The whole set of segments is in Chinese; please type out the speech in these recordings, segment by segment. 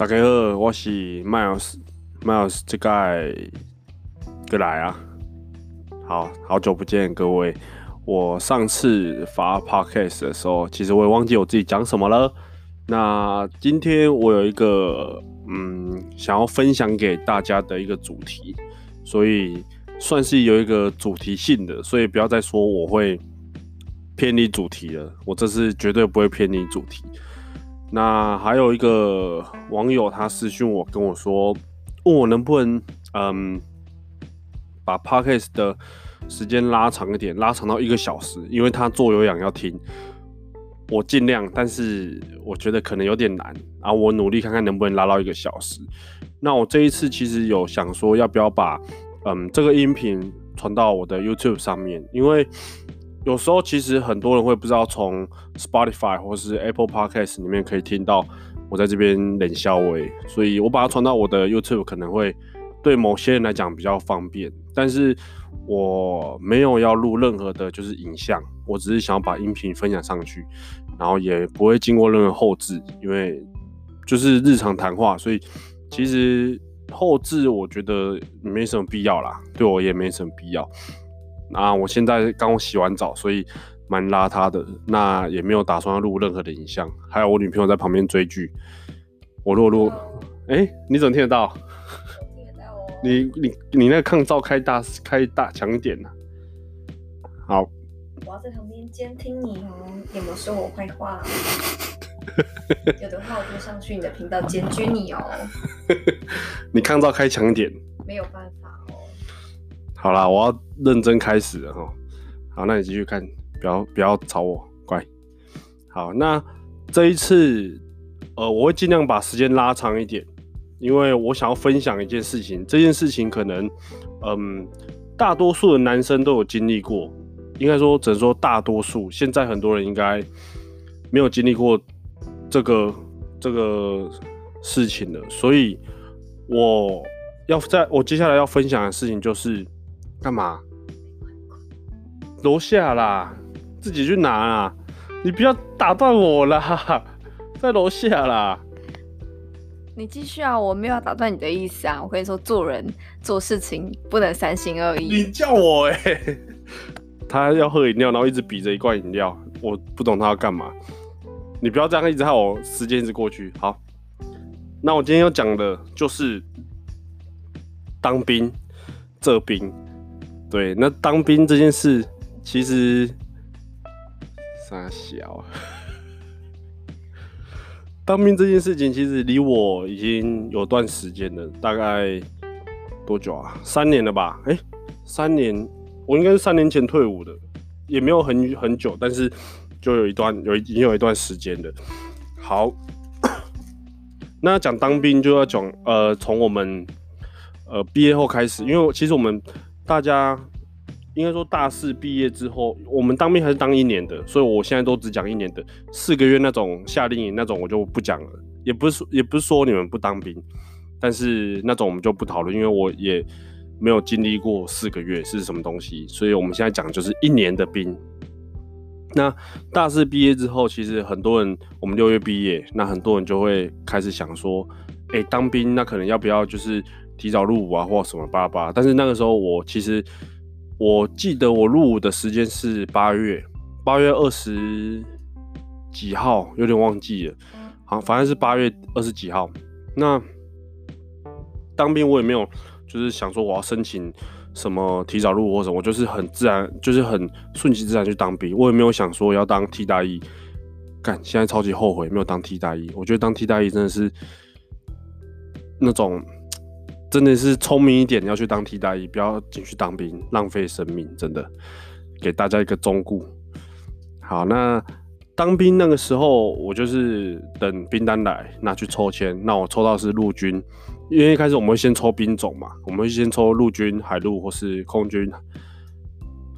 大家好，我是 Miles，Miles 这个过来啊，好好久不见各位。我上次发 Podcast 的时候，其实我也忘记我自己讲什么了。那今天我有一个嗯，想要分享给大家的一个主题，所以算是有一个主题性的，所以不要再说我会偏离主题了。我这次绝对不会偏离主题。那还有一个网友，他私讯我跟我说，问我能不能嗯把 Podcast 的时间拉长一点，拉长到一个小时，因为他做有氧要听。我尽量，但是我觉得可能有点难啊。我努力看看能不能拉到一个小时。那我这一次其实有想说，要不要把嗯这个音频传到我的 YouTube 上面，因为。有时候其实很多人会不知道从 Spotify 或是 Apple Podcast 里面可以听到我在这边冷笑话，所以我把它传到我的 YouTube 可能会对某些人来讲比较方便，但是我没有要录任何的就是影像，我只是想要把音频分享上去，然后也不会经过任何后置，因为就是日常谈话，所以其实后置我觉得没什么必要啦，对我也没什么必要。那我现在刚洗完澡，所以蛮邋遢的。那也没有打算要录任何的影像。还有我女朋友在旁边追剧。我录录，哎、欸，你怎么听得到？听得到哦。你你你那个抗噪开大开大强一点呢、啊？好。我要在旁边监听你哦，有没有说我坏话？有的话，我就上去你的频道检举你哦。你抗噪开强一点。没有办法。好啦，我要认真开始了哈。好，那你继续看，不要不要吵我，乖。好，那这一次，呃，我会尽量把时间拉长一点，因为我想要分享一件事情。这件事情可能，嗯，大多数的男生都有经历过，应该说只能说大多数。现在很多人应该没有经历过这个这个事情了，所以我要在我接下来要分享的事情就是。干嘛？楼下啦，自己去拿啊！你不要打断我啦，在楼下啦。你继续啊，我没有打断你的意思啊。我跟你说，做人做事情不能三心二意。你叫我哎、欸，他要喝饮料，然后一直比着一罐饮料，我不懂他要干嘛。你不要这样一直害我时间一直过去。好，那我今天要讲的就是当兵，这兵。对，那当兵这件事其实三小，当兵这件事情其实离我已经有段时间了，大概多久啊？三年了吧？哎、三年，我应该是三年前退伍的，也没有很很久，但是就有一段有已经有一段时间了。好，那讲当兵就要讲呃，从我们呃毕业后开始，因为其实我们。大家应该说大四毕业之后，我们当兵还是当一年的，所以我现在都只讲一年的，四个月那种夏令营那种我就不讲了，也不是也不是说你们不当兵，但是那种我们就不讨论，因为我也没有经历过四个月是什么东西，所以我们现在讲就是一年的兵。那大四毕业之后，其实很多人我们六月毕业，那很多人就会开始想说，哎、当兵那可能要不要就是。提早入伍啊，或什么巴拉巴拉，但是那个时候我其实我记得我入伍的时间是八月，八月二十几号，有点忘记了，好，反正是八月二十几号。那当兵我也没有，就是想说我要申请什么提早入伍或什么，我就是很自然，就是很顺其自然去当兵，我也没有想说要当替代役。干，现在超级后悔没有当替代役，我觉得当替代役真的是那种。真的是聪明一点，要去当替代役，不要进去当兵，浪费生命。真的，给大家一个忠告。好，那当兵那个时候，我就是等兵单来，那去抽签。那我抽到是陆军，因为一开始我们会先抽兵种嘛，我们会先抽陆军、海陆或是空军，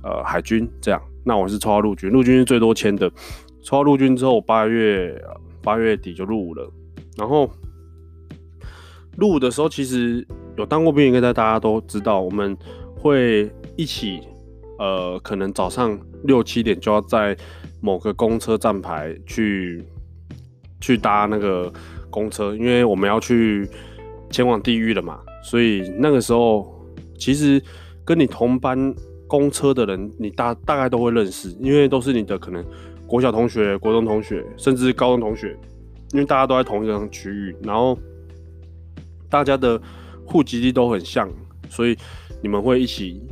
呃，海军这样。那我是抽到陆军，陆军是最多签的。抽到陆军之后，八月八月底就入伍了，然后。入伍的时候，其实有当过兵，应该大家都知道，我们会一起，呃，可能早上六七点就要在某个公车站牌去去搭那个公车，因为我们要去前往地狱了嘛，所以那个时候其实跟你同班公车的人，你大大概都会认识，因为都是你的可能国小同学、国中同学，甚至高中同学，因为大家都在同一个区域，然后大家的户籍地都很像，所以你们会一起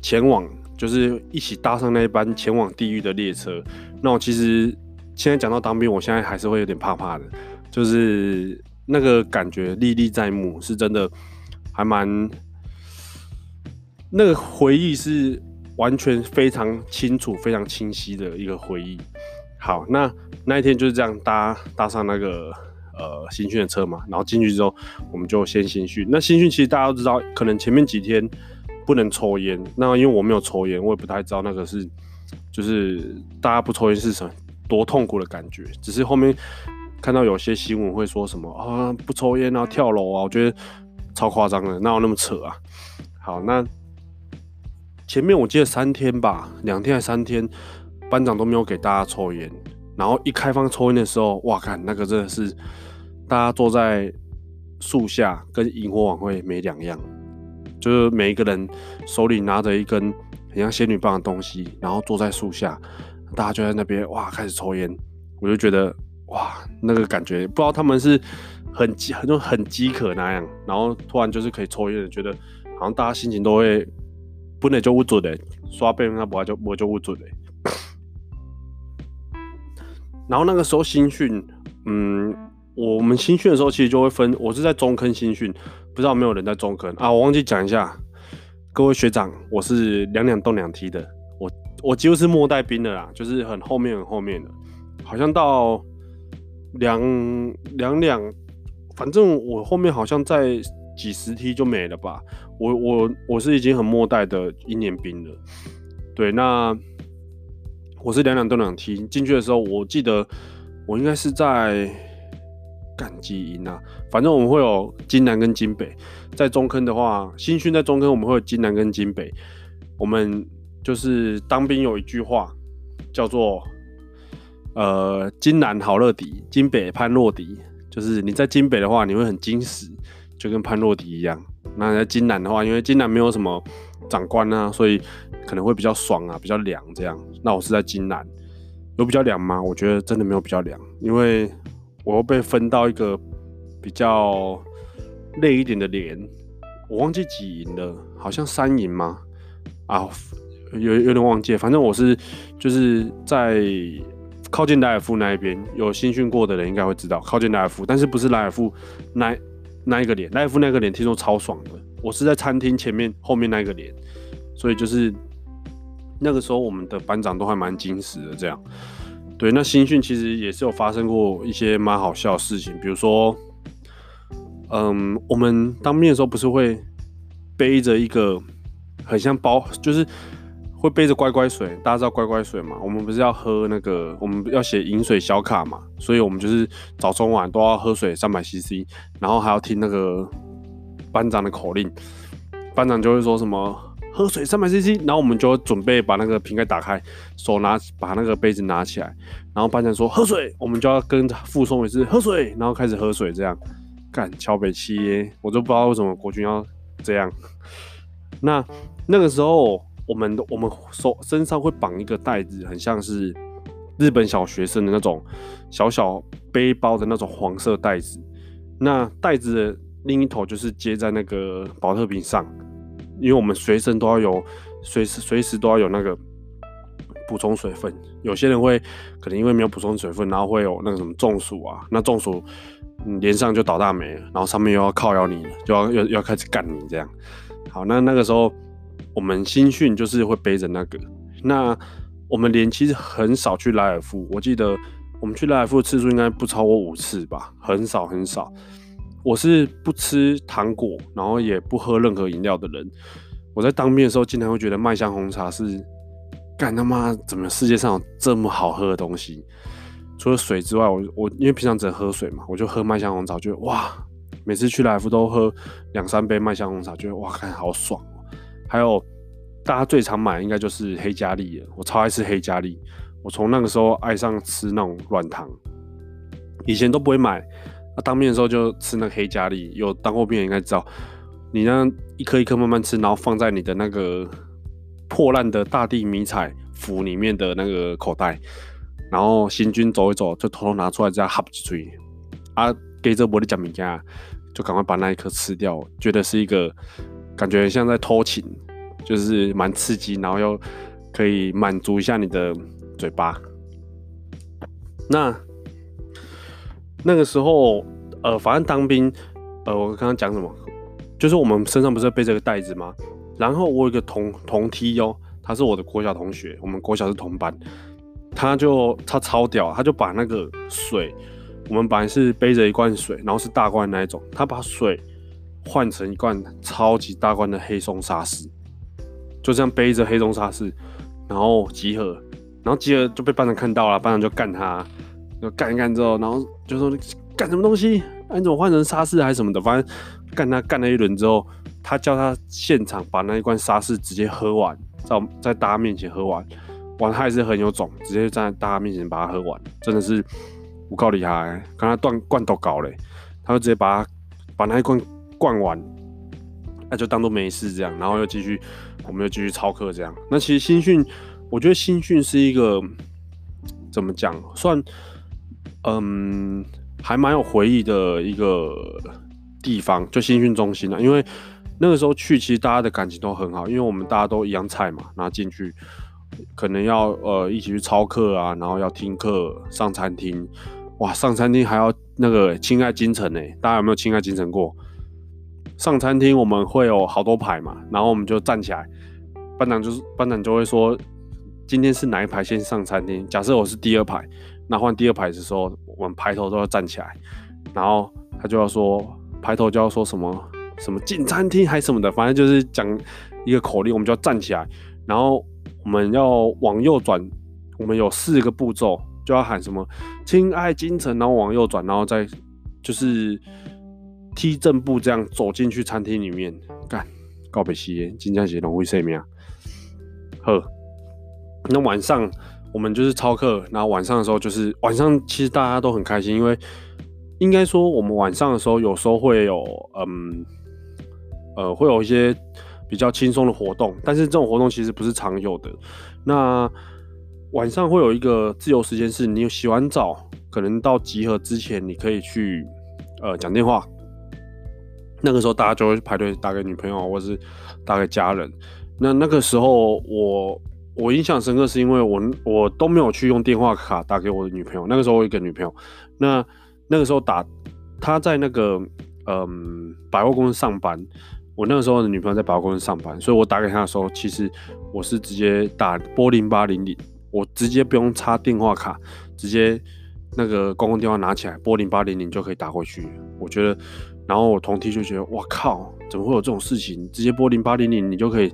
前往，就是一起搭上那一班前往地狱的列车。那我其实现在讲到当兵，我现在还是会有点怕怕的。就是那个感觉历历在目，是真的还蛮那个回忆是完全非常清楚、非常清晰的一个回忆。好，那那一天就是这样搭搭上那个呃新训的车嘛，然后进去之后我们就先新训。那新训其实大家都知道，可能前面几天不能抽烟。那因为我没有抽烟，我也不太知道那个是就是大家不抽烟是什么多痛苦的感觉。只是后面。看到有些新闻会说什么啊，不抽烟啊，跳楼啊，我觉得超夸张的，哪有那么扯啊？好，那前面我记得三天吧，两天还三天，班长都没有给大家抽烟，然后一开放抽烟的时候，哇，看那个真的是大家坐在树下，跟萤火晚会没两样，就是每一个人手里拿着一根很像仙女棒的东西，然后坐在树下，大家就在那边哇开始抽烟，我就觉得。哇，那个感觉不知道他们是很饥，很很饥渴那样，然后突然就是可以抽烟，觉得好像大家心情都会不能就不准的，刷背那不就不就不准的。然后那个时候新训，嗯，我们新训的时候其实就会分，我是在中坑新训，不知道有没有人在中坑啊？我忘记讲一下，各位学长，我是两两动两梯的，我我几乎是末代兵的啦，就是很后面很后面的，好像到。两两两，反正我后面好像在几十梯就没了吧。我我我是已经很末代的一年兵了。对，那我是两两动两梯进去的时候，我记得我应该是在干基营啊。反正我们会有金南跟金北。在中坑的话，新训在中坑我们会有金南跟金北。我们就是当兵有一句话叫做。呃，金南好乐迪，金北潘若迪，就是你在金北的话，你会很精实，就跟潘若迪一样。那在金南的话，因为金南没有什么长官啊，所以可能会比较爽啊，比较凉这样。那我是在金南，有比较凉吗？我觉得真的没有比较凉，因为我又被分到一个比较累一点的连，我忘记几营了，好像三营吗？啊，有有点忘记，反正我是就是在。靠近莱尔夫那一边有新训过的人应该会知道，靠近莱尔夫，但是不是莱尔夫那那一个连，莱尔夫那个连听说超爽的。我是在餐厅前面后面那一个连，所以就是那个时候我们的班长都还蛮矜持的这样。对，那新训其实也是有发生过一些蛮好笑的事情，比如说，嗯，我们当面的时候不是会背着一个很像包，就是。会背着乖乖水，大家知道乖乖水嘛？我们不是要喝那个，我们要写饮水小卡嘛，所以我们就是早中晚都要喝水三百 CC，然后还要听那个班长的口令，班长就会说什么喝水三百 CC，然后我们就准备把那个瓶盖打开，手拿把那个杯子拿起来，然后班长说喝水，我们就要跟着复诵一次喝水，然后开始喝水，这样干桥北七，我都不知道为什么国军要这样。那那个时候。我们我们手身上会绑一个袋子，很像是日本小学生的那种小小背包的那种黄色袋子。那袋子的另一头就是接在那个保特瓶上，因为我们随身都要有，随时随时都要有那个补充水分。有些人会可能因为没有补充水分，然后会有那个什么中暑啊，那中暑连上就倒大霉了，然后上面又要靠腰你，就要要要开始干你这样。好，那那个时候。我们新训就是会背着那个，那我们连其实很少去莱尔夫，我记得我们去莱尔夫的次数应该不超过五次吧，很少很少。我是不吃糖果，然后也不喝任何饮料的人。我在当兵的时候，经常会觉得麦香红茶是干他妈怎么世界上有这么好喝的东西？除了水之外，我我因为平常只能喝水嘛，我就喝麦香红茶，觉得哇，每次去莱尔富都喝两三杯麦香红茶，觉得哇，看好爽。还有大家最常买应该就是黑嘉丽了，我超爱吃黑嘉丽。我从那个时候爱上吃那种软糖，以前都不会买，啊，当兵的时候就吃那个黑加利，有当过兵的应该知道，你那一颗一颗慢慢吃，然后放在你的那个破烂的大地迷彩服里面的那个口袋，然后行军走一走，就偷偷拿出来这样哈几嘴，啊，给这玻璃讲物件，就赶快把那一颗吃掉，觉得是一个感觉像在偷情，就是蛮刺激，然后又可以满足一下你的嘴巴。那那个时候，呃，反正当兵，呃，我刚刚讲什么？就是我们身上不是背这个袋子吗？然后我有一个同同梯哦，他是我的国小同学，我们国小是同班，他就他超屌，他就把那个水，我们本来是背着一罐水，然后是大罐那一种，他把水换成一罐超级大罐的黑松沙士，就这样背着黑松沙士，然后集合。然后集合就被班长看到了，班长就干他，就干一干之后，然后就说干什么东西？啊、你怎么换成沙士还是什么的？反正干他干了一轮之后，他叫他现场把那一罐沙士直接喝完，在在大家面前喝完，完他还是很有种，直接站在大家面前把它喝完，真的是不够厉害。刚才断罐都搞嘞，他就直接把他把那一罐灌完，那就当做没事这样，然后又继续，我们又继续操课这样。那其实新训。我觉得新训是一个怎么讲，算嗯还蛮有回忆的一个地方，就新训中心啊。因为那个时候去，其实大家的感情都很好，因为我们大家都一样菜嘛，然后进去可能要呃一起去操课啊，然后要听课、上餐厅，哇，上餐厅还要那个亲爱京城呢，大家有没有亲爱京城过？上餐厅我们会有好多排嘛，然后我们就站起来，班长就是班长就会说。今天是哪一排先上餐厅？假设我是第二排，那换第二排的时候，我们排头都要站起来，然后他就要说排头就要说什么什么进餐厅还什么的，反正就是讲一个口令，我们就要站起来，然后我们要往右转，我们有四个步骤，就要喊什么亲爱京城，然后往右转，然后再就是踢正步这样走进去餐厅里面干告别吸烟，金江协龙会生命呵。那晚上我们就是操课，然后晚上的时候就是晚上，其实大家都很开心，因为应该说我们晚上的时候有时候会有嗯呃会有一些比较轻松的活动，但是这种活动其实不是常有的。那晚上会有一个自由时间，是你洗完澡，可能到集合之前，你可以去呃讲电话。那个时候大家就会排队打给女朋友，或是打给家人。那那个时候我。我印象深刻是因为我我都没有去用电话卡打给我的女朋友。那个时候我有一个女朋友，那那个时候打她在那个嗯百货公司上班。我那个时候的女朋友在百货公司上班，所以我打给她的时候，其实我是直接打拨零八零零，我直接不用插电话卡，直接那个公共电话拿起来拨零八零零就可以打过去。我觉得，然后我同梯就觉得，哇靠，怎么会有这种事情？直接拨零八零零你就可以。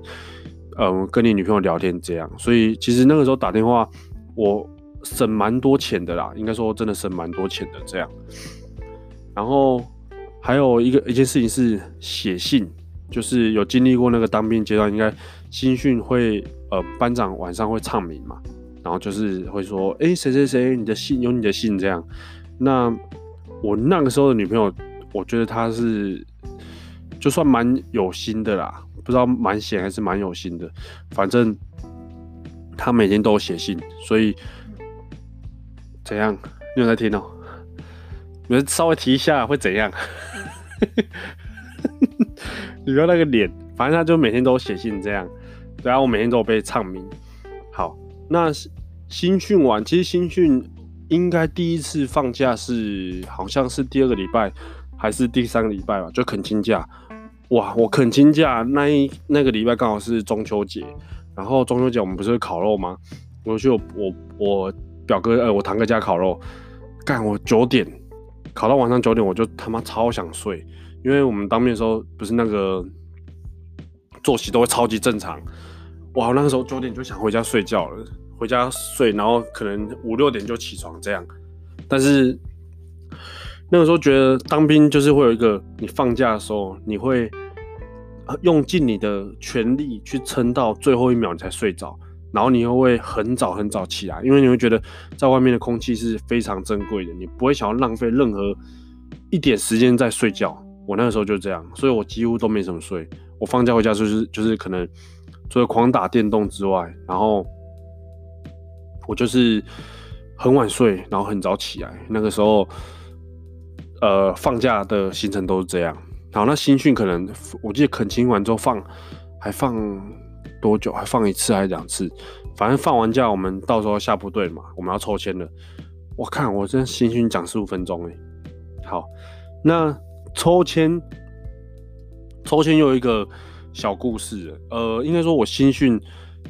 嗯，跟你女朋友聊天这样，所以其实那个时候打电话，我省蛮多钱的啦，应该说真的省蛮多钱的这样。然后还有一个一件事情是写信，就是有经历过那个当兵阶段，应该新训会呃班长晚上会唱名嘛，然后就是会说，哎谁谁谁，你的信有你的信这样。那我那个时候的女朋友，我觉得她是就算蛮有心的啦。不知道蛮闲还是蛮有心的，反正他每天都写信，所以怎样？你有在听哦？你们稍微提一下会怎样？你不要那个脸，反正他就每天都写信这样。然后我每天都被唱名。好，那新训完，其实新训应该第一次放假是好像是第二个礼拜还是第三个礼拜吧，就恳亲假。哇！我恳亲假那一那个礼拜刚好是中秋节，然后中秋节我们不是会烤肉吗？我去我我我表哥呃我堂哥家烤肉，干我九点烤到晚上九点，我就他妈超想睡，因为我们当面的时候不是那个作息都会超级正常，哇！那个时候九点就想回家睡觉了，回家睡，然后可能五六点就起床这样，但是。那个时候觉得当兵就是会有一个，你放假的时候，你会用尽你的全力去撑到最后一秒你才睡着，然后你又会很早很早起来，因为你会觉得在外面的空气是非常珍贵的，你不会想要浪费任何一点时间在睡觉。我那个时候就这样，所以我几乎都没怎么睡。我放假回家就是就是可能除了狂打电动之外，然后我就是很晚睡，然后很早起来。那个时候，呃，放假的行程都是这样。好，那新训可能我记得恳亲完之后放，还放多久？还放一次还是两次？反正放完假，我们到时候下部队嘛，我们要抽签了。我看我这新训讲十五分钟哎，好，那。抽签，抽签又有一个小故事。呃，应该说，我新训，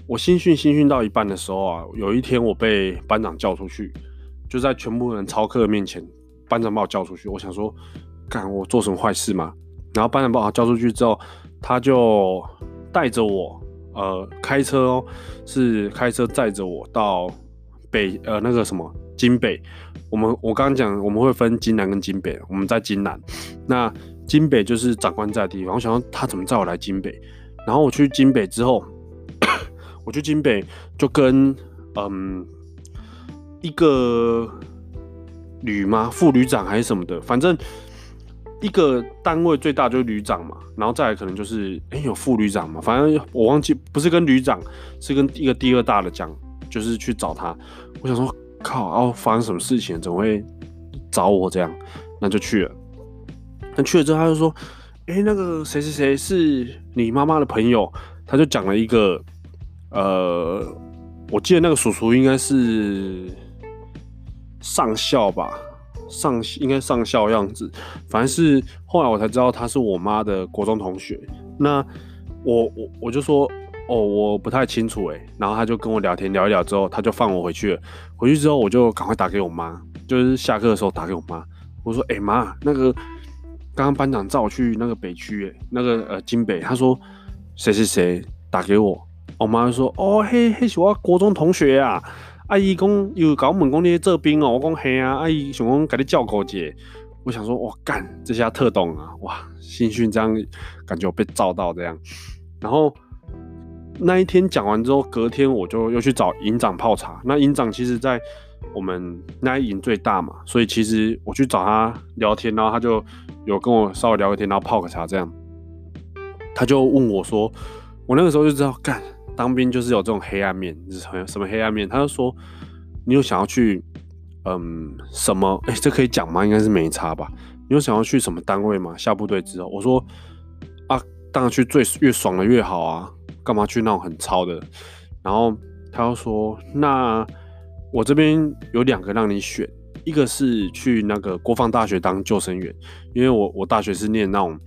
我新训新训到一半的时候啊，有一天我被班长叫出去，就在全部人操课的面前，班长把我叫出去。我想说，干我做什么坏事吗？然后班长把我叫出去之后，他就带着我，呃，开车哦，是开车载着我到北，呃，那个什么。金北，我们我刚刚讲我们会分金南跟金北，我们在金南，那金北就是长官在的地方。我想说他怎么载我来金北，然后我去金北之后，我去金北就跟嗯一个旅吗副旅长还是什么的，反正一个单位最大就是旅长嘛，然后再来可能就是哎、有副旅长嘛，反正我忘记不是跟旅长，是跟一个第二大的讲，就是去找他。我想说。靠！然后发生什么事情？怎么会找我这样？那就去了。那去了之后，他就说：“哎、那个谁谁谁是你妈妈的朋友。”他就讲了一个，呃，我记得那个叔叔应该是上校吧，上应该上校样子。反正是后来我才知道他是我妈的国中同学。那我我我就说。哦，我不太清楚哎，然后他就跟我聊天聊一聊之后，他就放我回去了。回去之后，我就赶快打给我妈，就是下课的时候打给我妈。我说：“哎、妈，那个刚刚班长叫我去那个北区，哎，那个呃金北，他说谁谁谁打给我。”我妈就说：“哦嘿，嘿我国中同学啊。阿姨讲有搞我们讲你这兵哦，我讲嘿啊，阿姨想讲给你叫过姐。我想说，哇干，这下特懂啊，哇，新训这样感觉我被照到这样，然后。那一天讲完之后，隔天我就又去找营长泡茶。那营长其实，在我们那一营最大嘛，所以其实我去找他聊天，然后他就有跟我稍微聊个天，然后泡个茶这样。他就问我说：“我那个时候就知道，干当兵就是有这种黑暗面，什么黑暗面？”他就说：“你有想要去，嗯，什么？哎，这可以讲吗？应该是没差吧？你有想要去什么单位吗？下部队之后，我说：啊，当然去最越爽的越好啊。”干嘛去那种很糙的？然后他又说：“那我这边有两个让你选，一个是去那个国防大学当救生员，因为我我大学是念那种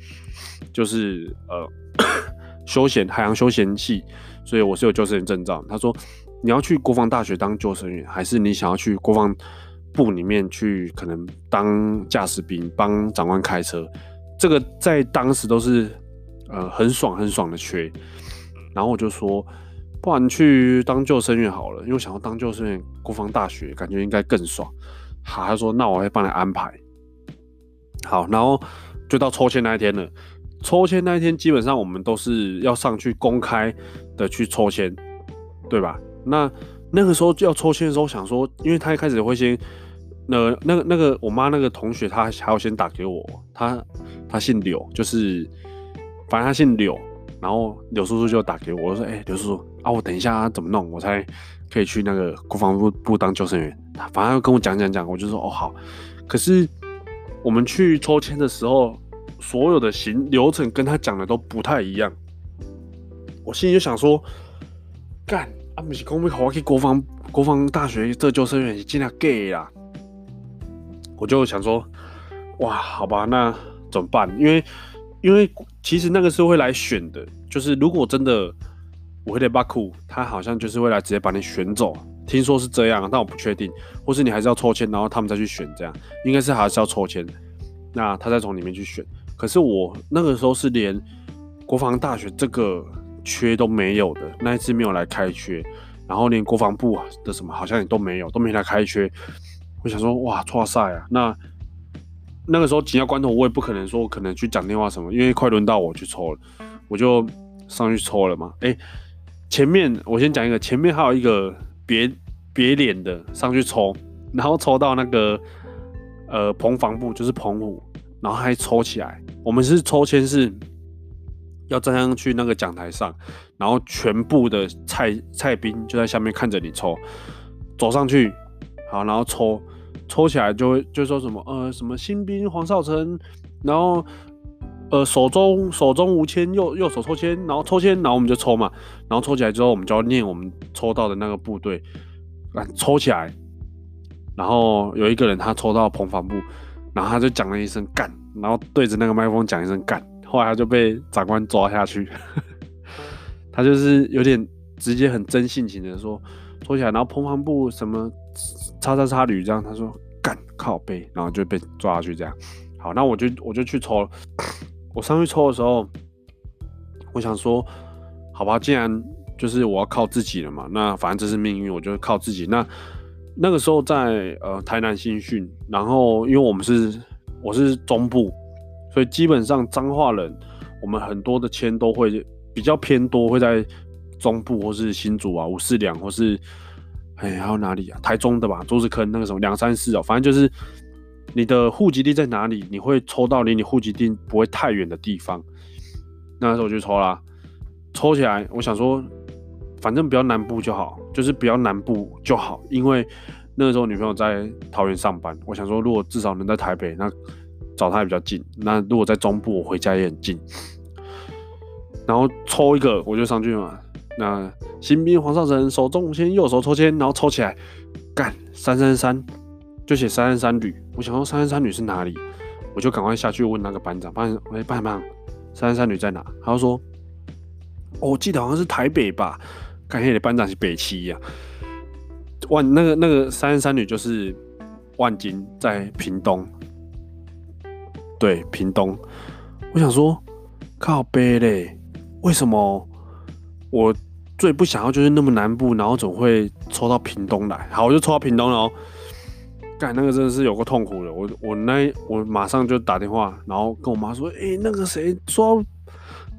就是呃 休闲海洋休闲系，所以我是有救生员证照。他说你要去国防大学当救生员，还是你想要去国防部里面去可能当驾驶兵，帮长官开车？这个在当时都是呃很爽很爽的缺。”然后我就说，不然去当救生员好了，因为想要当救生员，国防大学感觉应该更爽。好，他说那我会帮你安排。好，然后就到抽签那一天了。抽签那一天基本上我们都是要上去公开的去抽签，对吧？那那个时候要抽签的时候，想说，因为他一开始会先，那，那个那个我妈那个同学，他还要先打给我，他他姓柳，就是反正他姓柳。然后柳叔叔就打给我，我说：“哎、欸，刘叔叔啊，我等一下怎么弄，我才可以去那个国防部部当救生员？”反正跟我讲讲讲，我就说：“哦，好。”可是我们去抽签的时候，所有的行流程跟他讲的都不太一样。我心里就想说：“干啊，不是公开好，去国防国防大学这救生员尽量 gay 啦。”我就想说：“哇，好吧，那怎么办？因为。”因为其实那个是会来选的，就是如果真的我会得巴库，他好像就是会来直接把你选走，听说是这样，但我不确定，或是你还是要抽签，然后他们再去选，这样应该是还是要抽签，那他再从里面去选。可是我那个时候是连国防大学这个缺都没有的，那一次没有来开缺，然后连国防部的什么好像也都没有，都没来开缺。我想说，哇，剉赛啊，那。那个时候紧要关头，我也不可能说可能去讲电话什么，因为快轮到我去抽了，我就上去抽了嘛。哎、前面我先讲一个，前面还有一个别别脸的上去抽，然后抽到那个呃澎防部，就是澎湖，然后还抽起来。我们是抽签是要站上去那个讲台上，然后全部的蔡蔡兵就在下面看着你抽，走上去，好，然后抽抽起来就会就说什么呃什么新兵黄少成，然后。呃，手中手中无签，右右手抽签，然后抽签，然后我们就抽嘛，然后抽起来之后，我们就要念我们抽到的那个部队，来抽起来，然后有一个人他抽到彭防部，然后他就讲了一声干，然后对着那个麦克风讲一声干，后来他就被长官抓下去，他就是有点直接很真性情的说抽起来，然后澎防部什么叉叉叉旅这样，他说干靠背，然后就被抓下去这样，好，那我就我就去抽了。我上去抽的时候，我想说，好吧，既然就是我要靠自己了嘛，那反正这是命运，我就靠自己。那那个时候在呃台南新训，然后因为我们是我是中部，所以基本上彰化人，我们很多的签都会比较偏多，会在中部或是新竹啊、五四两或是哎还有哪里啊？台中的吧，竹子坑那个什么两三四哦，反正就是。你的户籍地在哪里？你会抽到离你户籍地不会太远的地方。那时候我就抽啦，抽起来，我想说，反正不要南部就好，就是比较南部就好，因为那个时候女朋友在桃园上班。我想说，如果至少能在台北，那找她也比较近。那如果在中部，我回家也很近。然后抽一个，我就上去嘛。那新兵黄少成手中签，右手抽签，然后抽起来，干三三三。就写三三三旅，我想说三三三旅是哪里，我就赶快下去问那个班长，班长，喂，班长，三三三旅在哪？他就说，我记得好像是台北吧，感觉你的班长是北七呀、啊。万那个那个三三三女就是万金在屏东，对，屏东。我想说，靠北嘞，为什么我最不想要就是那么南部，然后总会抽到屏东来？好，我就抽到屏东了哦。干那个真的是有个痛苦的，我我那我马上就打电话，然后跟我妈说，哎、欸，那个谁说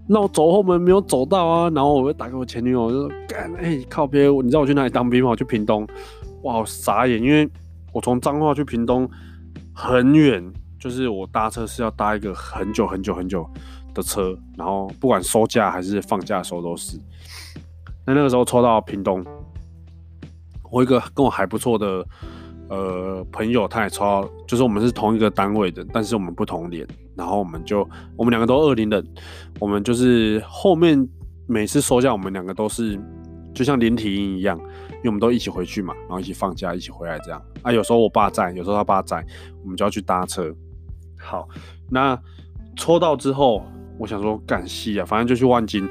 那我走后门没有走到啊，然后我就打给我前女友，我就说干，哎、靠边，你知道我去哪里当兵吗？我去屏东，哇，好傻眼，因为我从彰化去屏东很远，就是我搭车是要搭一个很久很久很久的车，然后不管收假还是放假的时候都是。那那个时候抽到屏东，我一个跟我还不错的。呃，朋友他也抽，就是我们是同一个单位的，但是我们不同年，然后我们就我们两个都二零的，我们就是后面每次收假，我们两个都是就像连体婴一样，因为我们都一起回去嘛，然后一起放假，一起回来这样啊。有时候我爸在，有时候他爸在，我们就要去搭车。好，那抽到之后，我想说感谢啊，反正就去万金，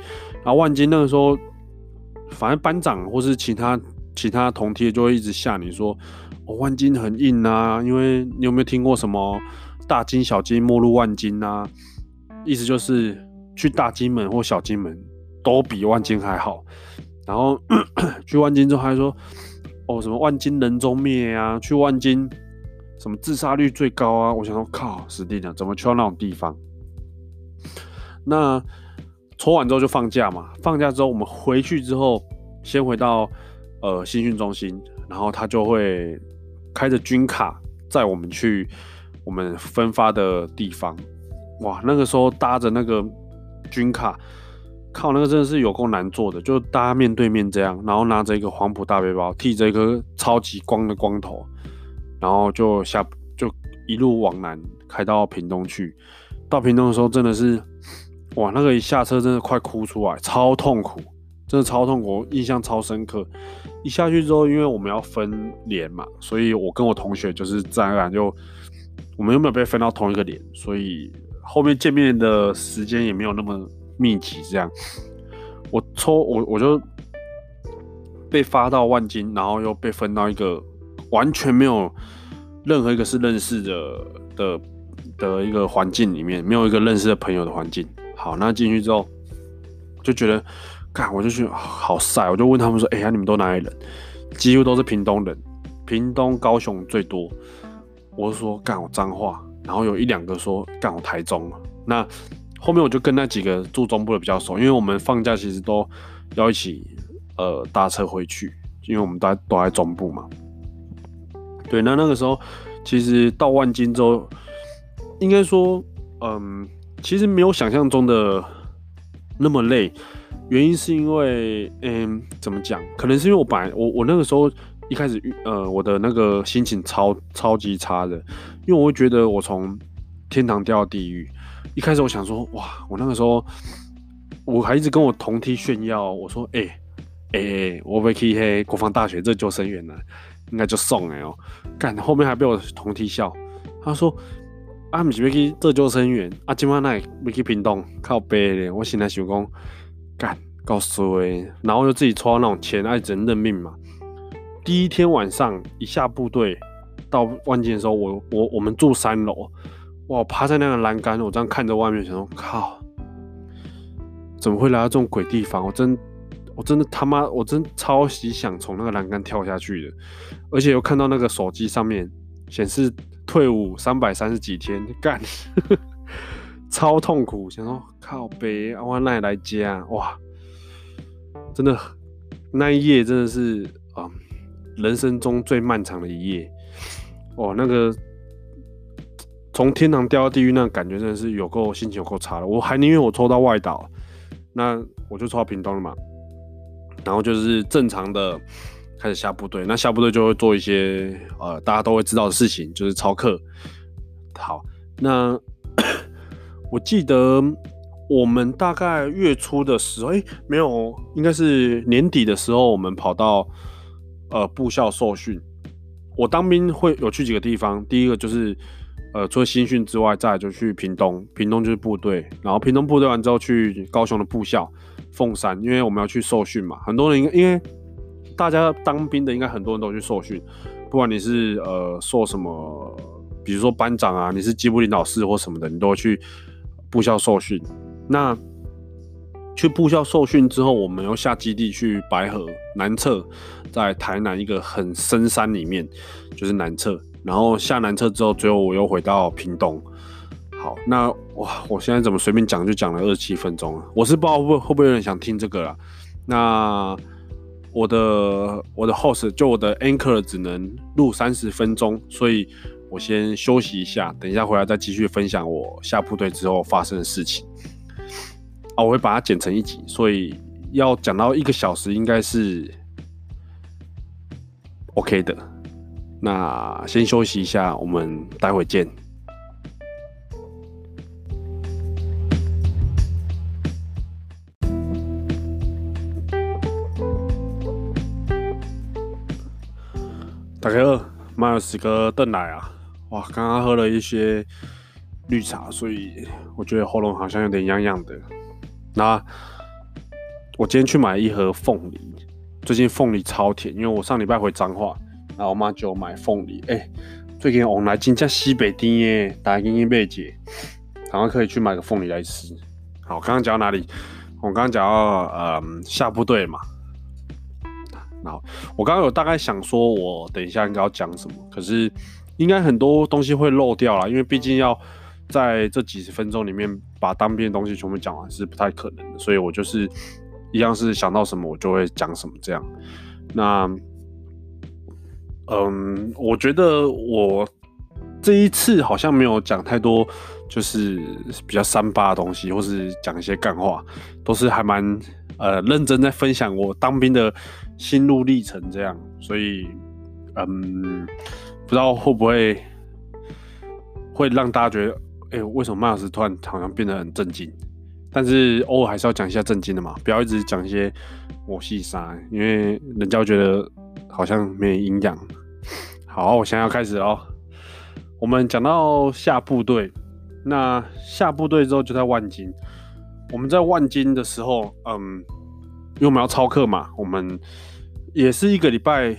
然后万金那个时候，反正班长或是其他其他同梯就会一直吓你说。哦，万金很硬啊，因为你有没有听过什么大金小金末入万金啊？意思就是去大金门或小金门都比万金还好。然后 去万金之后还说，哦，什么万金人中灭啊？去万金什么自杀率最高啊？我想说靠，死定了，怎么去到那种地方？那抽完之后就放假嘛，放假之后我们回去之后，先回到呃新训中心，然后他就会。开着军卡载我们去我们分发的地方，哇！那个时候搭着那个军卡，靠，那个真的是有够难做的，就大家面对面这样，然后拿着一个黄埔大背包，剃着一个超级光的光头，然后就下就一路往南开到屏东去。到屏东的时候真的是，哇！那个一下车真的快哭出来，超痛苦，真的超痛苦，印象超深刻。一下去之后，因为我们要分连嘛，所以我跟我同学就是自然而然就，我们又没有被分到同一个连，所以后面见面的时间也没有那么密集。这样，我抽我我就被发到万金，然后又被分到一个完全没有任何一个是认识的的的一个环境里面，没有一个认识的朋友的环境。好，那进去之后就觉得。干，我就去好晒，我就问他们说：“哎呀，你们都哪里人？”几乎都是屏东人，屏东、高雄最多。我说：“干，我脏话。”然后有一两个说：“干，我台中。”那后面我就跟那几个住中部的比较熟，因为我们放假其实都要一起呃搭车回去，因为我们都在都在中部嘛。对，那那个时候其实到万金之后，应该说，嗯，其实没有想象中的那么累。原因是因为，嗯，怎么讲？可能是因为我本来我我那个时候一开始，呃，我的那个心情超超级差的，因为我会觉得我从天堂掉到地狱。一开始我想说，哇，我那个时候我还一直跟我同梯炫耀，我说，哎、欸，哎、欸，我被去黑国防大学这救生员了，应该就送哎哦，干，后面还被我同梯笑，他说，啊，不是要去这救生员，啊，今晚那要去屏东靠背的，我现在想讲。干，告诉我，然后又自己抽到那种钱，爱只能认命嘛。第一天晚上一下部队到万金的时候，我我我们住三楼，哇，趴在那个栏杆，我这样看着外面，想说靠，怎么会来到这种鬼地方？我真我真的他妈，我真超级想从那个栏杆跳下去的，而且又看到那个手机上面显示退伍三百三十几天，干。超痛苦，想说靠北，我哪里来家？哇，真的那一夜真的是啊、人生中最漫长的一夜。哇，那个从天堂掉到地狱，那感觉真的是有够心情有够差的。我还宁愿我抽到外岛，那我就抽到屏东了嘛。然后就是正常的开始下部队，那下部队就会做一些呃大家都会知道的事情，就是操课。好，那。我记得我们大概月初的时候，哎、欸，没有，应该是年底的时候，我们跑到呃部校受训。我当兵会有去几个地方，第一个就是呃除了新训之外，再就去屏东，屏东就是部队，然后屏东部队完之后去高雄的部校凤山，因为我们要去受训嘛。很多人因为大家当兵的应该很多人都去受训，不管你是呃受什么，比如说班长啊，你是机部领导室或什么的，你都会去。部校受训，那去部校受训之后，我们又下基地去白河南侧，在台南一个很深山里面，就是南侧。然后下南侧之后，最后我又回到屏东。好，那哇，我现在怎么随便讲就讲了二十七分钟了？我是不知道会会会不会有人想听这个啦。那我的我的 host 就我的 anchor 只能录三十分钟，所以。我先休息一下，等一下回来再继续分享我下部队之后发生的事情。啊，我会把它剪成一集，所以要讲到一个小时应该是 OK 的。那先休息一下，我们待会见。大家好，马有时哥邓来啊。哇，刚刚喝了一些绿茶，所以我觉得喉咙好像有点痒痒的。那我今天去买一盒凤梨，最近凤梨超甜，因为我上礼拜回彰化，然后我妈就买凤梨。哎、最近我来金价西北低耶，大家给你贝姐，然后可以去买个凤梨来吃。好，刚刚讲到哪里？我刚刚讲到嗯下部队嘛。然后我刚刚有大概想说，我等一下应该要讲什么，可是。应该很多东西会漏掉了，因为毕竟要在这几十分钟里面把当兵的东西全部讲完是不太可能的，所以我就是一样是想到什么我就会讲什么这样。那，嗯，我觉得我这一次好像没有讲太多，就是比较三八的东西，或是讲一些干话，都是还蛮呃认真在分享我当兵的心路历程这样，所以嗯。不知道会不会会让大家觉得，哎、为什么麦老师突然好像变得很正经？但是偶尔还是要讲一下正经的嘛，不要一直讲一些我细沙，因为人家觉得好像没营养。好，我现在要开始哦。我们讲到下部队，那下部队之后就在万金。我们在万金的时候，嗯，因为我们要操课嘛，我们也是一个礼拜。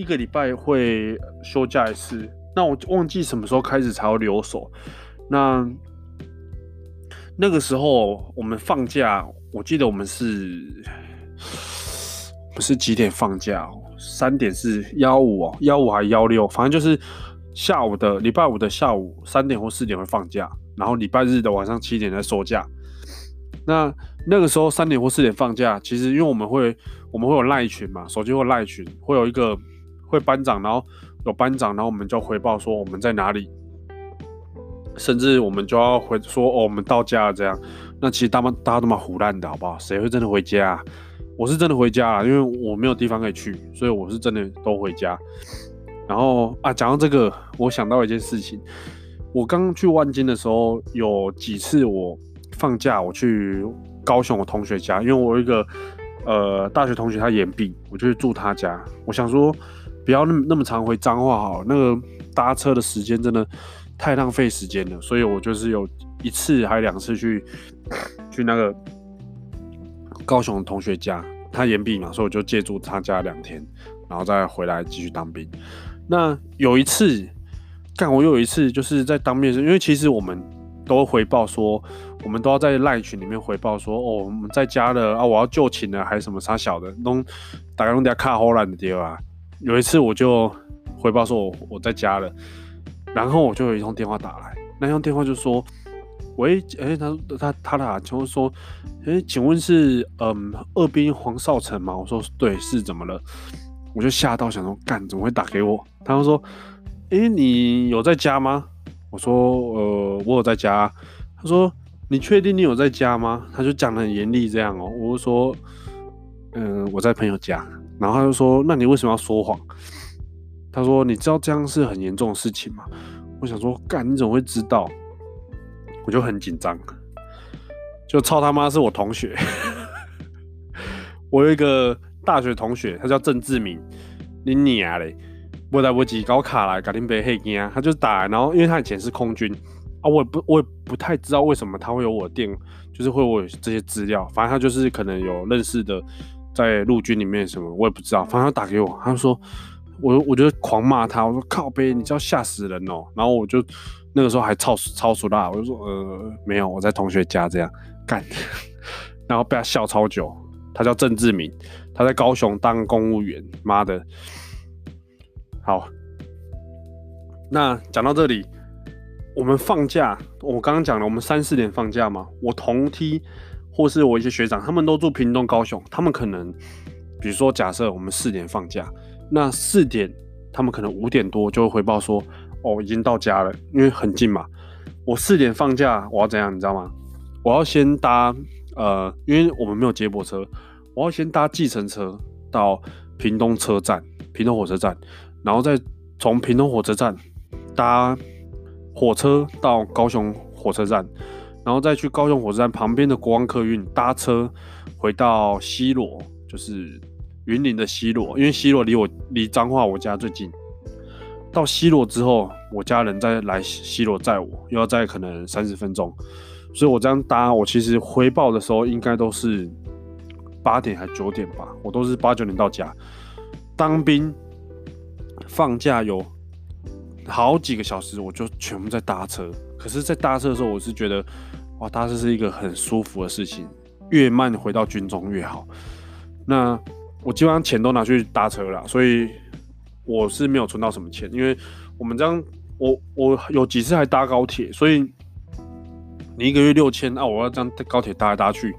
一个礼拜会休假一次，那我忘记什么时候开始才要留守。那那个时候我们放假，我记得我们是不是几点放假？三点是幺五哦，幺五还是幺六，反正就是下午的礼拜五的下午三点或四点会放假，然后礼拜日的晚上七点再收假。那那个时候三点或四点放假，其实因为我们会我们会有赖群嘛，手机会赖群，会有一个。会班长，然后有班长，然后我们就回报说我们在哪里，甚至我们就要回说哦，我们到家了这样。那其实大们大家都蛮胡烂的，好不好？谁会真的回家？我是真的回家了，因为我没有地方可以去，所以我是真的都回家。然后啊，讲到这个，我想到一件事情，我刚去万金的时候，有几次我放假我去高雄我同学家，因为我有一个呃大学同学他延毕，我就去住他家。我想说不要那么那么常回脏话好，那个搭车的时间真的太浪费时间了，所以我就是有。一次还两次去 去那个高雄同学家，他延毕嘛，所以我就借住他家两天，然后再回来继续当兵。那有一次，干我有一次就是在当面，因为其实我们都回报说，我们都要在赖群里面回报说，哦，我们在家了啊，我要就寝了，还是什么啥小的，弄大概弄点卡后烂的地方。有一次我就回报说我我在家了，然后我就有一通电话打来，那通电话就说。喂，哎、欸，他他他俩就说，哎、请问是嗯二兵黄少成吗？我说对，是怎么了？我就吓到想说，干怎么会打给我？他就说，哎、你有在家吗？我说，呃，我有在家。他说，你确定你有在家吗？他就讲得很严厉这样哦、我就说，嗯、我在朋友家。然后他就说，那你为什么要说谎？他说，你知道这样是很严重的事情吗？我想说，干你怎么会知道？我就很紧张，就操他妈是我同学，我有一个大学同学，他叫郑志明，你娘嘞，我来不及搞卡来，搞定被黑惊，他就打，然后因为他以前是空军啊，我也不我也不太知道为什么他会有我电，就是会有我这些资料，反正他就是可能有认识的在陆军里面什么，我也不知道，反正他打给我，他就说，我我就狂骂他，我说靠北，你知道吓死人哦，然后我就。那个时候还超超熟辣，我就说呃没有，我在同学家这样干，然后被他笑超久。他叫郑志明，他在高雄当公务员，妈的。好，那讲到这里，我们放假，我刚刚讲了，我们三四点放假嘛。我同梯或是我一些学长，他们都住屏东、高雄，他们可能，比如说假设我们四点放假，那四点他们可能五点多就会回报说。哦，已经到家了，因为很近嘛。我四点放假，我要怎样，你知道吗？我要先搭，呃，因为我们没有接驳车，我要先搭计程车到屏东车站、屏东火车站，然后再从屏东火车站搭火车到高雄火车站，然后再去高雄火车站旁边的国光客运搭车回到西螺，就是云林的西螺，因为西螺离我离彰化我家最近。到西螺之后，我家人再来西螺载我，又要再可能三十分钟，所以我这样搭，我其实回报的时候应该都是八点还九点吧，我都是八九点到家。当兵放假有好几个小时，我就全部在搭车。可是，在搭车的时候，我是觉得哇，搭车是一个很舒服的事情，越慢回到军中越好。那我基本上钱都拿去搭车了，所以。我是没有存到什么钱，因为我们这样，我我有几次还搭高铁，所以你一个月六千啊，我要这样高铁搭来搭去，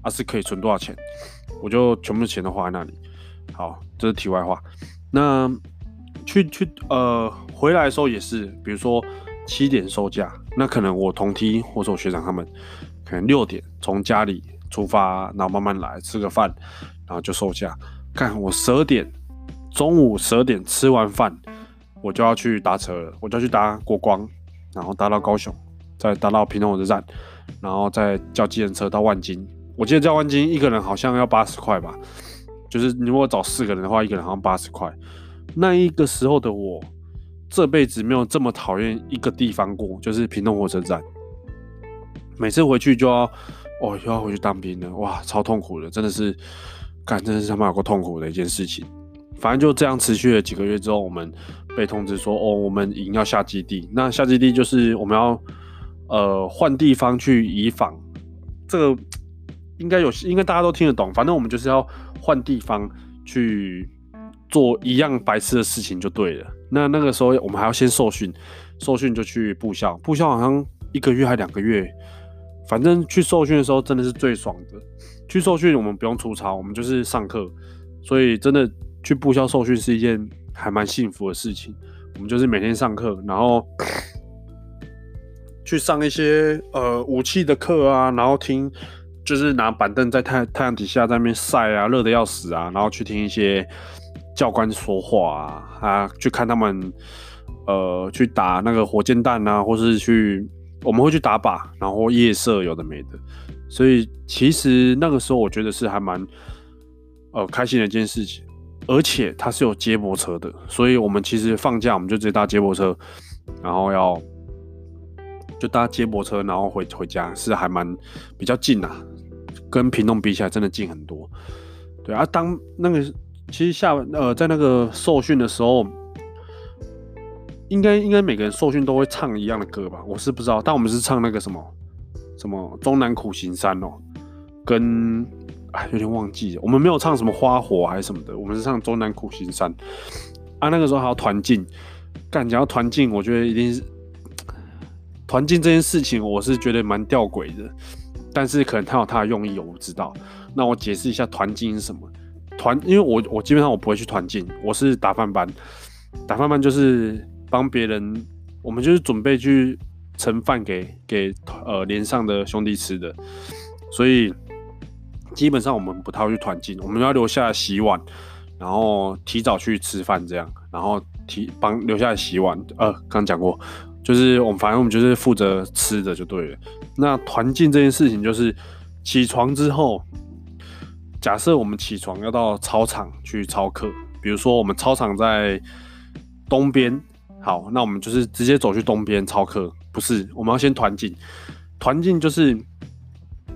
啊是可以存多少钱？我就全部钱都花在那里。好，这是题外话。那去去呃回来的时候也是，比如说七点收假，那可能我同梯或者我学长他们可能六点从家里出发，然后慢慢来吃个饭，然后就收假。看我十二点。中午十二点吃完饭，我就要去搭车了。我就要去搭国光，然后搭到高雄，再搭到屏东火车站，然后再叫计程车到万金。我记得叫万金一个人好像要八十块吧，就是你如果找四个人的话，一个人好像八十块。那一个时候的我，这辈子没有这么讨厌一个地方过，就是屏东火车站。每次回去就要，哦，又要回去当兵了，哇，超痛苦的，真的是，干，真的是他妈有够痛苦的一件事情。反正就这样持续了几个月之后，我们被通知说，哦，我们营要下基地。那下基地就是我们要呃换地方去移防，这个应该有，应该大家都听得懂。反正我们就是要换地方去做一样白痴的事情就对了。那那个时候我们还要先受训，受训就去部校，部校好像一个月还两个月。反正去受训的时候真的是最爽的。去受训我们不用出操，我们就是上课，所以真的。去部校受训是一件还蛮幸福的事情。我们就是每天上课，然后去上一些呃武器的课啊，然后听就是拿板凳在太太阳底下在那边晒啊，热得要死啊，然后去听一些教官说话啊，啊，去看他们呃去打那个火箭弹啊，或是去我们会去打靶，然后夜射有的没的，所以其实那个时候我觉得是还蛮呃开心的一件事情。而且它是有接驳车的，所以我们其实放假我们就直接搭接驳车，然后要就搭接驳车，然后回回家是还蛮比较近啊，跟屏东比起来真的近很多。对啊，当那个其实下呃在那个受训的时候，应该应该每个人受训都会唱一样的歌吧？我是不知道，但我们是唱那个什么什么中南苦行山哦，跟。哎，有点忘记了，我们没有唱什么花火还是什么的，我们是唱中南苦行山啊。那个时候还要团进，干，讲到团进，我觉得一定是团进这件事情，我是觉得蛮吊诡的。但是可能他有他的用意，我不知道。那我解释一下团进是什么？团，因为我我基本上我不会去团进，我是打饭班。打饭班就是帮别人，我们就是准备去盛饭给给呃连上的兄弟吃的，所以。基本上我们不太会去团进，我们要留下来洗碗，然后提早去吃饭这样，然后提帮留下来洗碗。呃，刚讲过，就是我们反正我们就是负责吃的就对了。那团进这件事情就是起床之后，假设我们起床要到操场去操课，比如说我们操场在东边，好，那我们就是直接走去东边操课，不是，我们要先团进，团进就是。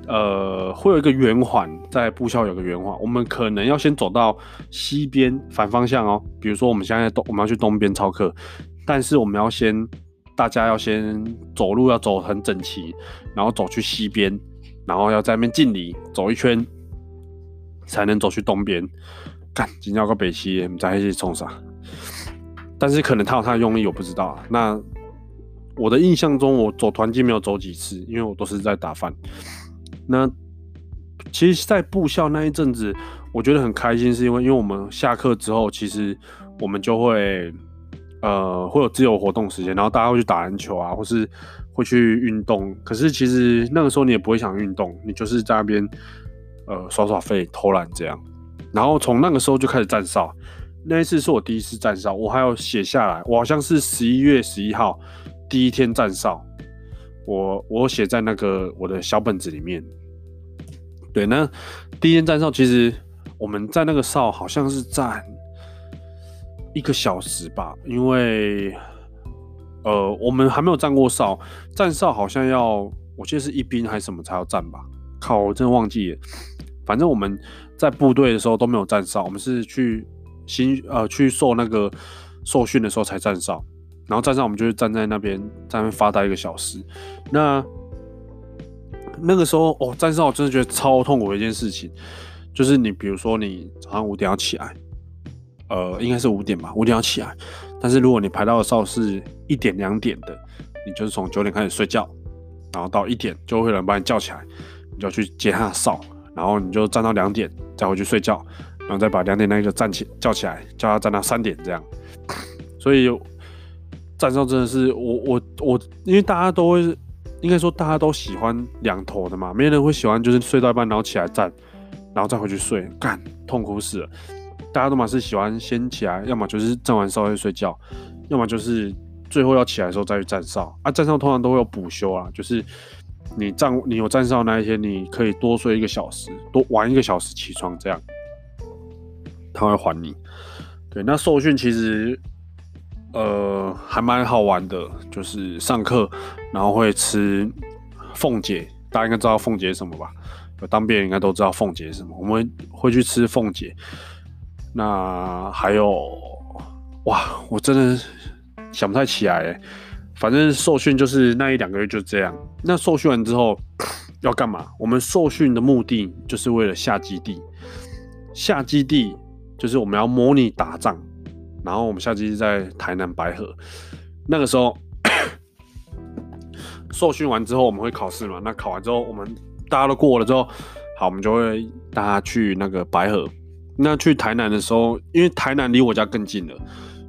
呃，会有一个圆环，在步校有个圆环，我们可能要先走到西边反方向哦。比如说，我们现在东，我们要去东边操课，但是我们要先，大家要先走路要走很整齐，然后走去西边，然后要在那边敬礼，走一圈，才能走去东边。干，今天要个北西，我们在一起冲啥？但是可能他有他的用意，我不知道。那我的印象中，我走团进没有走几次，因为我都是在打饭。那其实，在步校那一阵子，我觉得很开心，是因为因为我们下课之后，其实我们就会呃会有自由活动时间，然后大家会去打篮球啊，或是会去运动。可是其实那个时候你也不会想运动，你就是在那边呃耍耍废、偷懒这样。然后从那个时候就开始站哨，那一次是我第一次站哨，我还有写下来，我好像是十一月十一号第一天站哨。我我写在那个我的小本子里面。对，那第一天站哨，其实我们在那个哨好像是站一个小时吧，因为呃我们还没有站过哨，站哨好像要我记得是一兵还是什么才要站吧？靠，我真的忘记了。反正我们在部队的时候都没有站哨，我们是去新呃去受那个受训的时候才站哨。然后站哨，我们就是站在那边，在那发呆一个小时。那那个时候，哦，站哨我真的觉得超痛苦的一件事情，就是你比如说你早上五点要起来，呃，应该是五点吧，五点要起来。但是如果你排到的哨是一点两点的，你就是从九点开始睡觉，然后到一点就会有人把你叫起来，你就要去接他的哨，然后你就站到两点再回去睡觉，然后再把两点那个站起叫起来，叫他站到三点这样。所以。站哨真的是我我我，因为大家都会，应该说大家都喜欢两头的嘛，没人会喜欢就是睡到一半然后起来站，然后再回去睡，干痛苦死了。大家都嘛是喜欢先起来，要么就是站完哨再睡觉，要么就是最后要起来的时候再去站哨。啊，站哨通常都会有补休啊，就是你站你有站哨那一天，你可以多睡一个小时，多晚一个小时起床这样，他会还你。对，那受训其实。呃，还蛮好玩的，就是上课，然后会吃凤姐，大家应该知道凤姐什么吧？有当兵应该都知道凤姐什么。我们会去吃凤姐，那还有，哇，我真的想不太起来。反正受训就是那一两个月就这样。那受训完之后要干嘛？我们受训的目的就是为了下基地，下基地就是我们要模拟打仗。然后我们下基地在台南白河，那个时候受训完之后我们会考试嘛？那考完之后我们大家都过了之后，好，我们就会大家去那个白河，那去台南的时候，因为台南离我家更近了，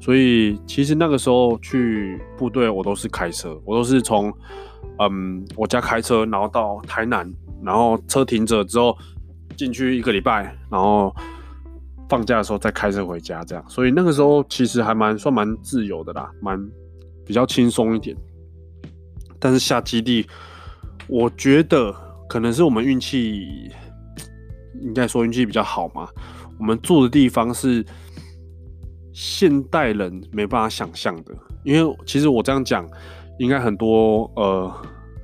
所以其实那个时候去部队，我都是开车，我都是从嗯我家开车，然后到台南，然后车停着之后进去一个礼拜，然后放假的时候再开车回家，这样。所以那个时候其实还蛮算蛮自由的啦，蛮比较轻松一点。但是下基地，我觉得可能是我们运气。应该说运气比较好嘛。我们住的地方是现代人没办法想象的，因为其实我这样讲，应该很多呃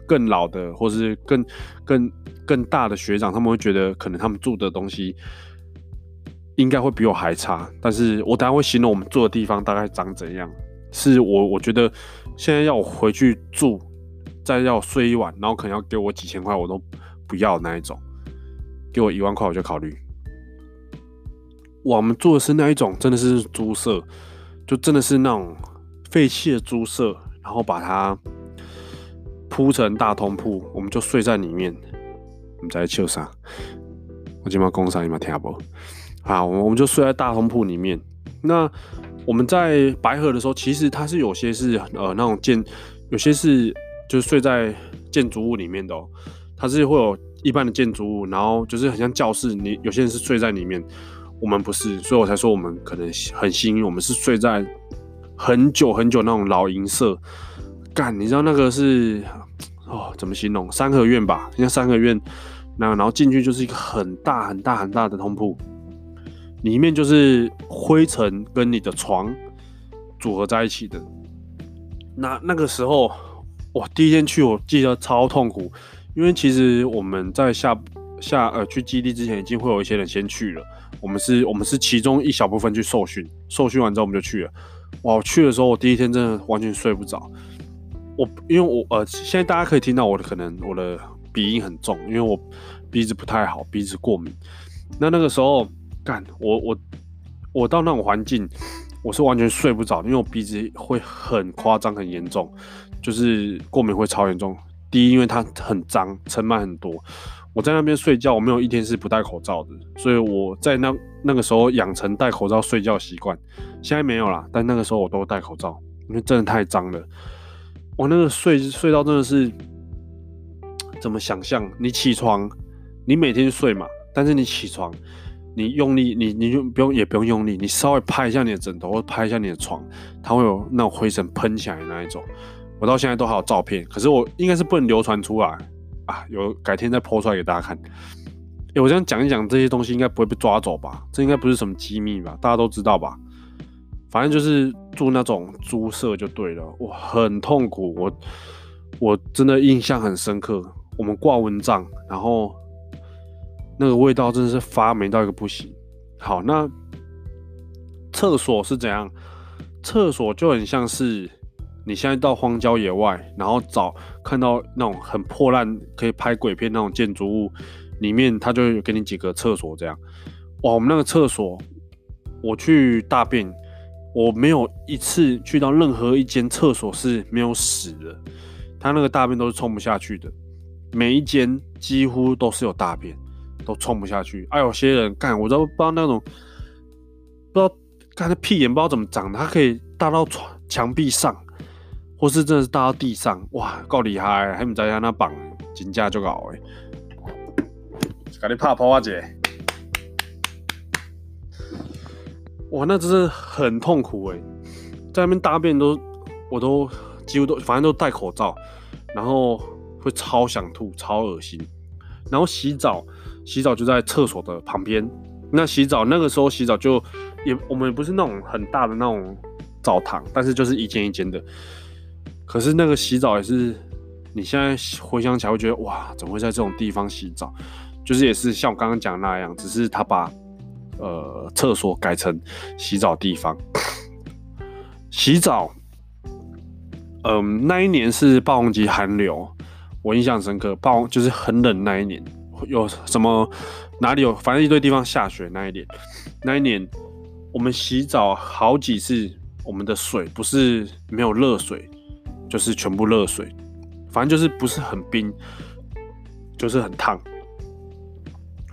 更老的或是更更更大的学长，他们会觉得可能他们住的东西应该会比我还差。但是我等下会形容我们住的地方大概长怎样，是我我觉得现在要我回去住，再要睡一晚，然后可能要给我几千块，我都不要那一种。给我一万块，我就考虑。我们住的是那一种，真的是猪舍，就真的是那种废弃的猪舍，然后把它铺成大通铺，我们就睡在里面。我们在秋啥？我今晚工商你们听不？好，我们就睡在大通铺里面。那我们在白河的时候，其实它是有些是呃那种建，有些是就是睡在建筑物里面的哦，它是会有。一般的建筑物，然后就是很像教室，你有些人是睡在里面，我们不是，所以我才说我们可能很幸运，我们是睡在很久很久那种老银舍。干，你知道那个是哦，怎么形容？三合院吧，像三合院那，然后进去就是一个很大很大很大的通铺，里面就是灰尘跟你的床组合在一起的。那那个时候，哇，第一天去我记得超痛苦。因为其实我们在下下呃去基地之前，已经会有一些人先去了。我们是，我们是其中一小部分去受训，受训完之后我们就去了。哇，我去的时候我第一天真的完全睡不着。我因为我呃现在大家可以听到我的可能我的鼻音很重，因为我鼻子不太好，鼻子过敏。那那个时候干我我我到那种环境，我是完全睡不着，因为我鼻子会很夸张很严重，就是过敏会超严重。第一，因为它很脏，尘螨很多。我在那边睡觉，我没有一天是不戴口罩的，所以我在那那个时候养成戴口罩睡觉习惯。现在没有啦，但那个时候我都戴口罩，因为真的太脏了。我那个睡睡到真的是怎么想象？你起床，你每天睡嘛，但是你起床，你用力，你你就不用也不用用力，你稍微拍一下你的枕头或拍一下你的床，它会有那种灰尘喷起来那一种。我到现在都还有照片，可是我应该是不能流传出来啊，有改天再 po 出来给大家看。哎、我这样讲一讲这些东西，应该不会被抓走吧？这应该不是什么机密吧？大家都知道吧？反正就是住那种猪舍就对了，哇，很痛苦，我我真的印象很深刻。我们挂蚊帐，然后那个味道真的是发霉到一个不行。好，那厕所是怎样？厕所就很像是。你现在到荒郊野外，然后找看到那种很破烂可以拍鬼片那种建筑物里面，他就有给你几个厕所这样。哇，我们那个厕所，我去大便，我没有一次去到任何一间厕所是没有屎的，他那个大便都是冲不下去的，每一间几乎都是有大便，都冲不下去。哎，有些人干，我都不知道那种，不知道看那屁眼不知道怎么长的，它可以大到床墙壁上。或是真的是搭到地上，哇，够厉害！还唔知他那绑金架就搞哎，赶紧拍破啊姐！哇，那真是很痛苦诶，在那边大便都，我都几乎都，反正都戴口罩，然后会超想吐，超恶心。然后洗澡，洗澡就在厕所的旁边。那洗澡那个时候洗澡就也，我们也不是那种很大的那种澡堂，但是就是一间一间的。可是那个洗澡也是，你现在回想起来会觉得哇，怎么会在这种地方洗澡？就是也是像我刚刚讲那样，只是他把呃厕所改成洗澡地方。洗澡，嗯、那一年是暴风级寒流，我印象深刻。暴就是很冷那一年，有什么哪里有，反正一堆地方下雪那一年。那一年我们洗澡好几次，我们的水不是没有热水。就是全部热水，反正就是不是很冰，就是很烫。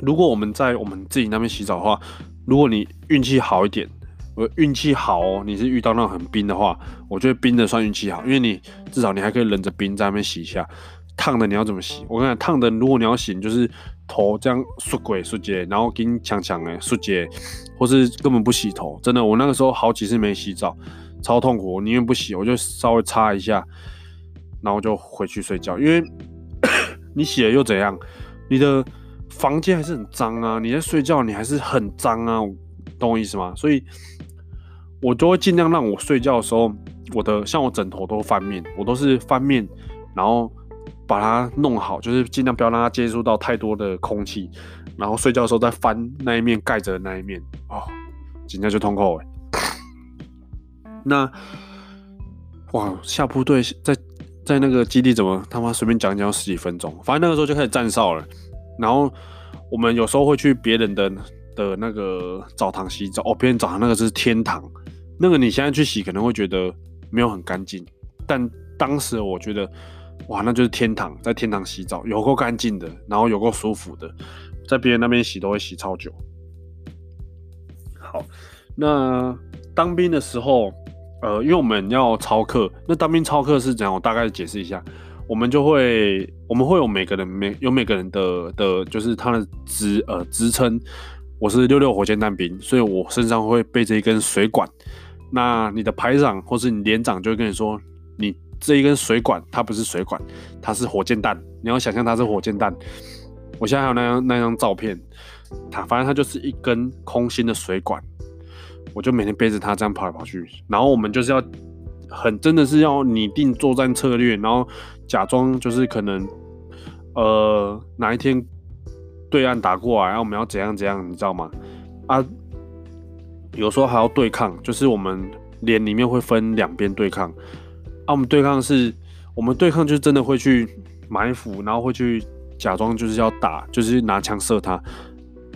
如果我们在我们自己那边洗澡的话，如果你运气好一点，我运气好哦，你是遇到那种很冰的话，我觉得冰的算运气好，因为你至少你还可以忍着冰在那边洗一下。烫的你要怎么洗？我跟你讲，烫的如果你要洗，就是头这样缩鬼缩结，然后给你强强的缩结，或是根本不洗头。真的，我那个时候好几次没洗澡，超痛苦。我宁愿不洗，我就稍微擦一下，然后就回去睡觉。因为 你洗了又怎样？你的房间还是很脏啊！你在睡觉，你还是很脏啊！懂我意思吗？所以，我都会尽量让我睡觉的时候，我的像我枕头都翻面，我都是翻面，然后。把它弄好，就是尽量不要让它接触到太多的空气，然后睡觉的时候再翻那一面盖着的那一面哦，紧接就通扣哎。那哇，下部队在在那个基地怎么他妈随便讲讲十几分钟，反正那个时候就开始站哨了。然后我们有时候会去别人的的那个澡堂洗澡哦，别人澡堂那个是天堂，那个你现在去洗可能会觉得没有很干净，但当时我觉得。哇，那就是天堂，在天堂洗澡，有够干净的，然后有够舒服的，在别人那边洗都会洗超久。好，那当兵的时候，呃，因为我们要操课，那当兵操课是怎样？我大概解释一下，我们就会，我们会有每个人每有每个人的的，就是他的职呃职称。我是六六火箭弹兵，所以我身上会背着一根水管。那你的排长或是你连长就会跟你说，你。这一根水管，它不是水管，它是火箭弹。你要想象它是火箭弹。我现在还有那张那张照片，它反正它就是一根空心的水管。我就每天背着它这样跑来跑去。然后我们就是要很真的是要拟定作战策略，然后假装就是可能呃哪一天对岸打过来，然后我们要怎样怎样，你知道吗？啊，有时候还要对抗，就是我们连里面会分两边对抗。啊、我们对抗是，我们对抗就是真的会去埋伏，然后会去假装就是要打，就是拿枪射他。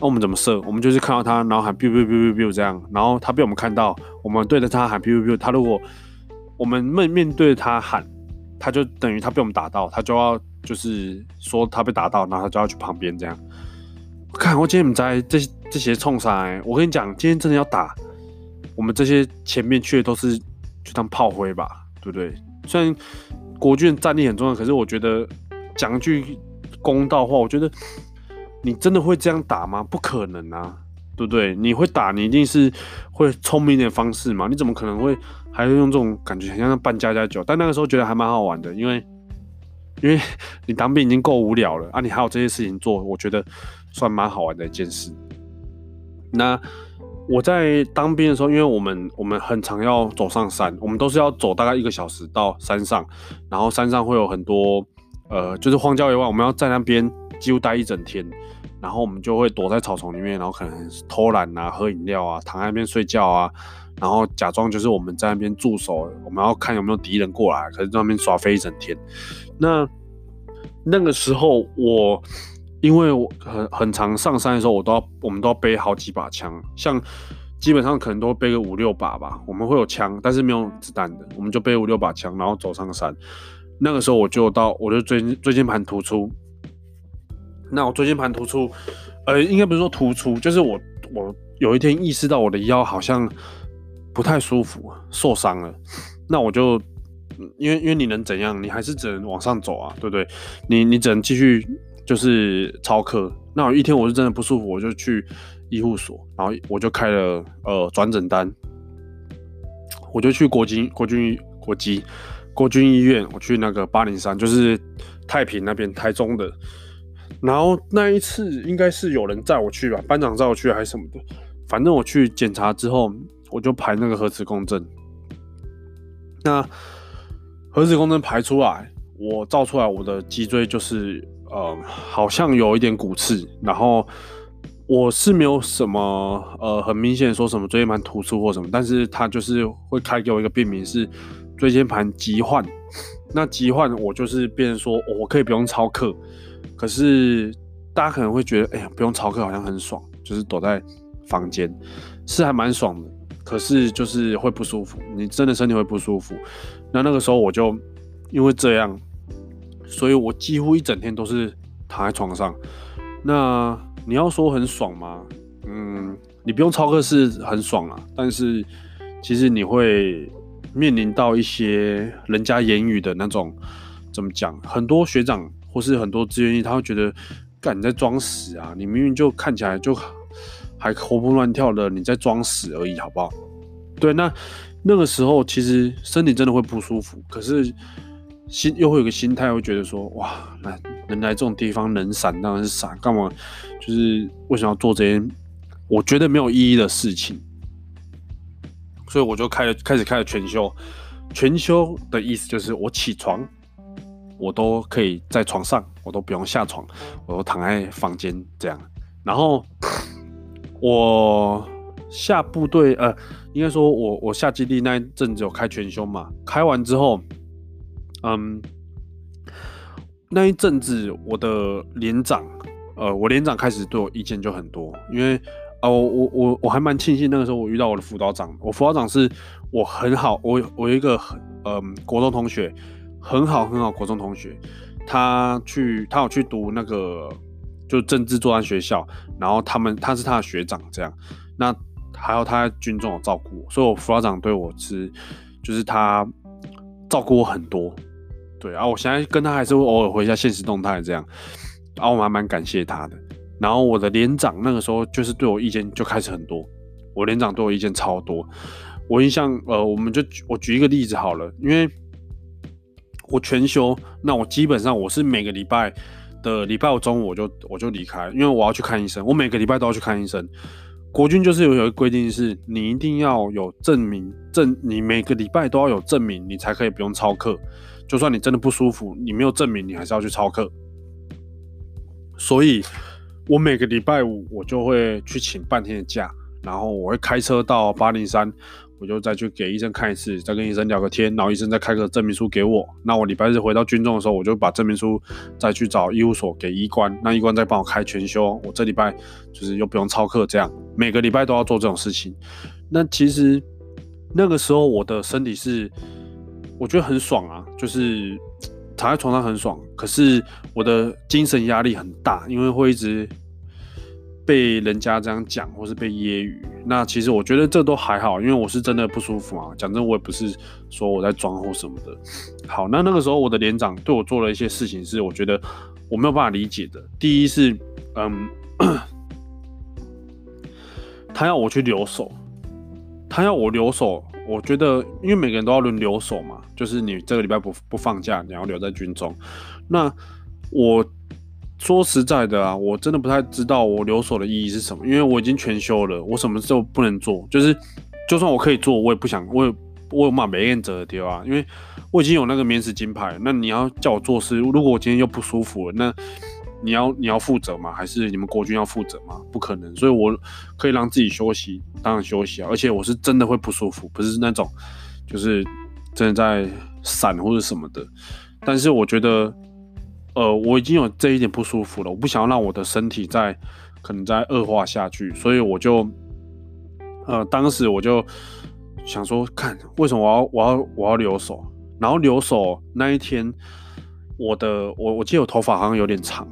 那、我们怎么射？我们就是看到他，然后喊 biu biu biu biu biu 这样，然后他被我们看到，我们对着他喊 biu biu biu。他如果我们面面对他喊，他就等于他被我们打到，他就要就是说他被打到，然后他就要去旁边这样。看我今天我们在这这些冲上来，我跟你讲，今天真的要打，我们这些前面去的都是就当炮灰吧，对不对？虽然国军的战力很重要，可是我觉得讲句公道话，我觉得你真的会这样打吗？不可能啊，对不对？你会打，你一定是会聪明一点的方式嘛。你怎么可能会还会用这种感觉，很像扮家家酒？但那个时候觉得还蛮好玩的，因为因为 你当兵已经够无聊了啊，你还有这些事情做，我觉得算蛮好玩的一件事。那。我在当兵的时候，因为我们我们很常要走上山，我们都是要走大概一个小时到山上，然后山上会有很多呃，就是荒郊野外，我们要在那边几乎待一整天，然后我们就会躲在草丛里面，然后可能偷懒啊、喝饮料啊、躺在那边睡觉啊，然后假装就是我们在那边驻守，我们要看有没有敌人过来，可是在那边耍飞一整天。那那个时候我。因为我很很常上山的时候，我都要我们都要背好几把枪，像基本上可能都背个五六把吧。我们会有枪，但是没有子弹的，我们就背五六把枪，然后走上山。那个时候我就到，我就椎椎间盘突出。那我椎间盘突出，呃，应该不是说突出，就是我我有一天意识到我的腰好像不太舒服，受伤了。那我就因为因为你能怎样？你还是只能往上走啊，对不对？你你只能继续。就是操课，那有一天我是真的不舒服，我就去医护所，然后我就开了呃转诊单，我就去国军国军国机国军医院，我去那个八零三，就是太平那边台中的，然后那一次应该是有人载我去吧，班长载我去还是什么的，反正我去检查之后，我就排那个核磁共振，那核磁共振排出来，我照出来我的脊椎就是。呃，好像有一点骨刺，然后我是没有什么呃很明显说什么椎间盘突出或什么，但是他就是会开给我一个病名是椎间盘疾患。那疾患我就是变成说我可以不用操课，可是大家可能会觉得，哎呀，不用操课好像很爽，就是躲在房间是还蛮爽的，可是就是会不舒服，你真的身体会不舒服。那那个时候我就因为这样。所以我几乎一整天都是躺在床上。那你要说很爽吗？嗯，你不用操课是很爽啊，但是其实你会面临到一些人家言语的那种怎么讲？很多学长或是很多志愿役，他会觉得，干你在装死啊！你明明就看起来就还活蹦乱跳的，你在装死而已，好不好？对，那那个时候其实身体真的会不舒服，可是心又会有个心态，会觉得说，哇，来能来这种地方能闪当然是闪，干嘛？就是为什么要做这些我觉得没有意义的事情？所以我就开了，开始开了全休。全休的意思就是我起床，我都可以在床上，我都不用下床，我都躺在房间这样。然后我下部队，呃，应该说我我下基地那一阵子有开全休嘛？开完之后，嗯，那一阵子我的连长，呃，我连长开始对我意见就很多，因为。哦，我我我我还蛮庆幸那个时候我遇到我的辅导长，我辅导长是我很好，我我有一个很嗯国中同学，很好很好国中同学，他去他有去读那个就政治作战学校，然后他们他是他的学长这样，那还有他在军中有照顾我，所以我辅导长对我是就是他照顾我很多，对啊，我现在跟他还是会偶尔回一下现实动态这样，然后我还蛮感谢他的。然后我的连长那个时候就是对我意见就开始很多，我连长对我意见超多。我印象，呃，我们就我举一个例子好了，因为我全休，那我基本上我是每个礼拜的礼拜五中午我就我就离开，因为我要去看医生，我每个礼拜都要去看医生。国军就是有有一个规定是，你一定要有证明证，你每个礼拜都要有证明，你才可以不用超课。就算你真的不舒服，你没有证明，你还是要去超课。所以。我每个礼拜五我就会去请半天的假，然后我会开车到八零三，我就再去给医生看一次，再跟医生聊个天，然后医生再开个证明书给我。那我礼拜日回到军中的时候，我就把证明书再去找医务所给医官，那医官再帮我开全休。我这礼拜就是又不用操课，这样每个礼拜都要做这种事情。那其实那个时候我的身体是我觉得很爽啊，就是。躺在床上很爽，可是我的精神压力很大，因为会一直被人家这样讲，或是被揶揄。那其实我觉得这都还好，因为我是真的不舒服嘛。讲真，我也不是说我在装或什么的。好，那那个时候我的连长对我做了一些事情，是我觉得我没有办法理解的。第一是，嗯，他要我去留守，他要我留守。我觉得，因为每个人都要轮流守嘛，就是你这个礼拜不不放假，你要留在军中。那我说实在的啊，我真的不太知道我留守的意义是什么，因为我已经全休了，我什么事都不能做。就是就算我可以做，我也不想，我也我有嘛没原则的啊，因为我已经有那个免死金牌。那你要叫我做事，如果我今天又不舒服了，那。你要你要负责吗？还是你们国军要负责吗？不可能，所以我可以让自己休息，当然休息啊。而且我是真的会不舒服，不是那种就是真的在闪或者什么的。但是我觉得，呃，我已经有这一点不舒服了，我不想要让我的身体再可能再恶化下去，所以我就呃，当时我就想说，看为什么我要我要我要留守，然后留守那一天，我的我我记得我头发好像有点长。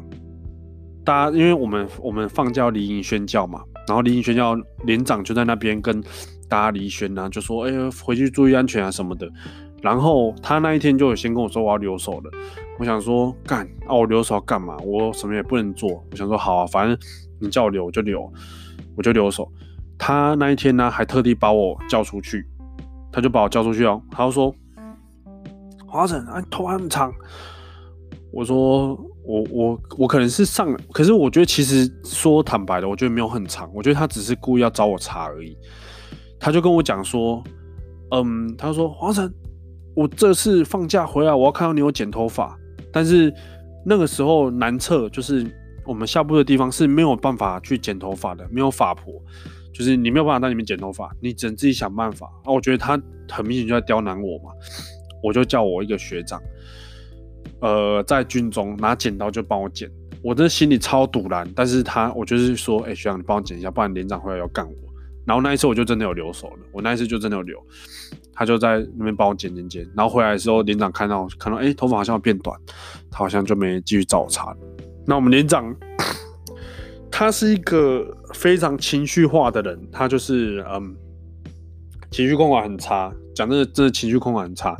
大家，因为我们我们放假要离营宣教嘛，然后离营宣教连长就在那边跟大家离宣啊，就说：“哎、回去注意安全啊什么的。”然后他那一天就有先跟我说我要留守了。我想说干，啊我留守要干嘛？我什么也不能做。我想说好啊，反正你叫我留我就留，我就留守。他那一天呢，还特地把我叫出去，他就把我叫出去哦，他就说：“华晨，啊，头还很长。”我说。我我我可能是上，可是我觉得其实说坦白的，我觉得没有很长，我觉得他只是故意要找我茬而已。他就跟我讲说，嗯，他说华晨，我这次放假回来，我要看到你有剪头发。但是那个时候南侧就是我们下部的地方是没有办法去剪头发的，没有发婆，就是你没有办法在里面剪头发，你只能自己想办法。啊，我觉得他很明显就在刁难我嘛，我就叫我一个学长。呃，在军中拿剪刀就帮我剪，我的心里超堵然。但是他，我就是说，哎、学长，你帮我剪一下，不然连长回来要干我。然后那一次我就真的有留手了，我那一次就真的有留，他就在那边帮我剪剪剪。然后回来的时候，连长看到看到，哎、头发好像变短，他好像就没继续找茬。那我们连长，他是一个非常情绪化的人，他就是嗯，情绪控管很差。讲真的，真的情绪控管很差。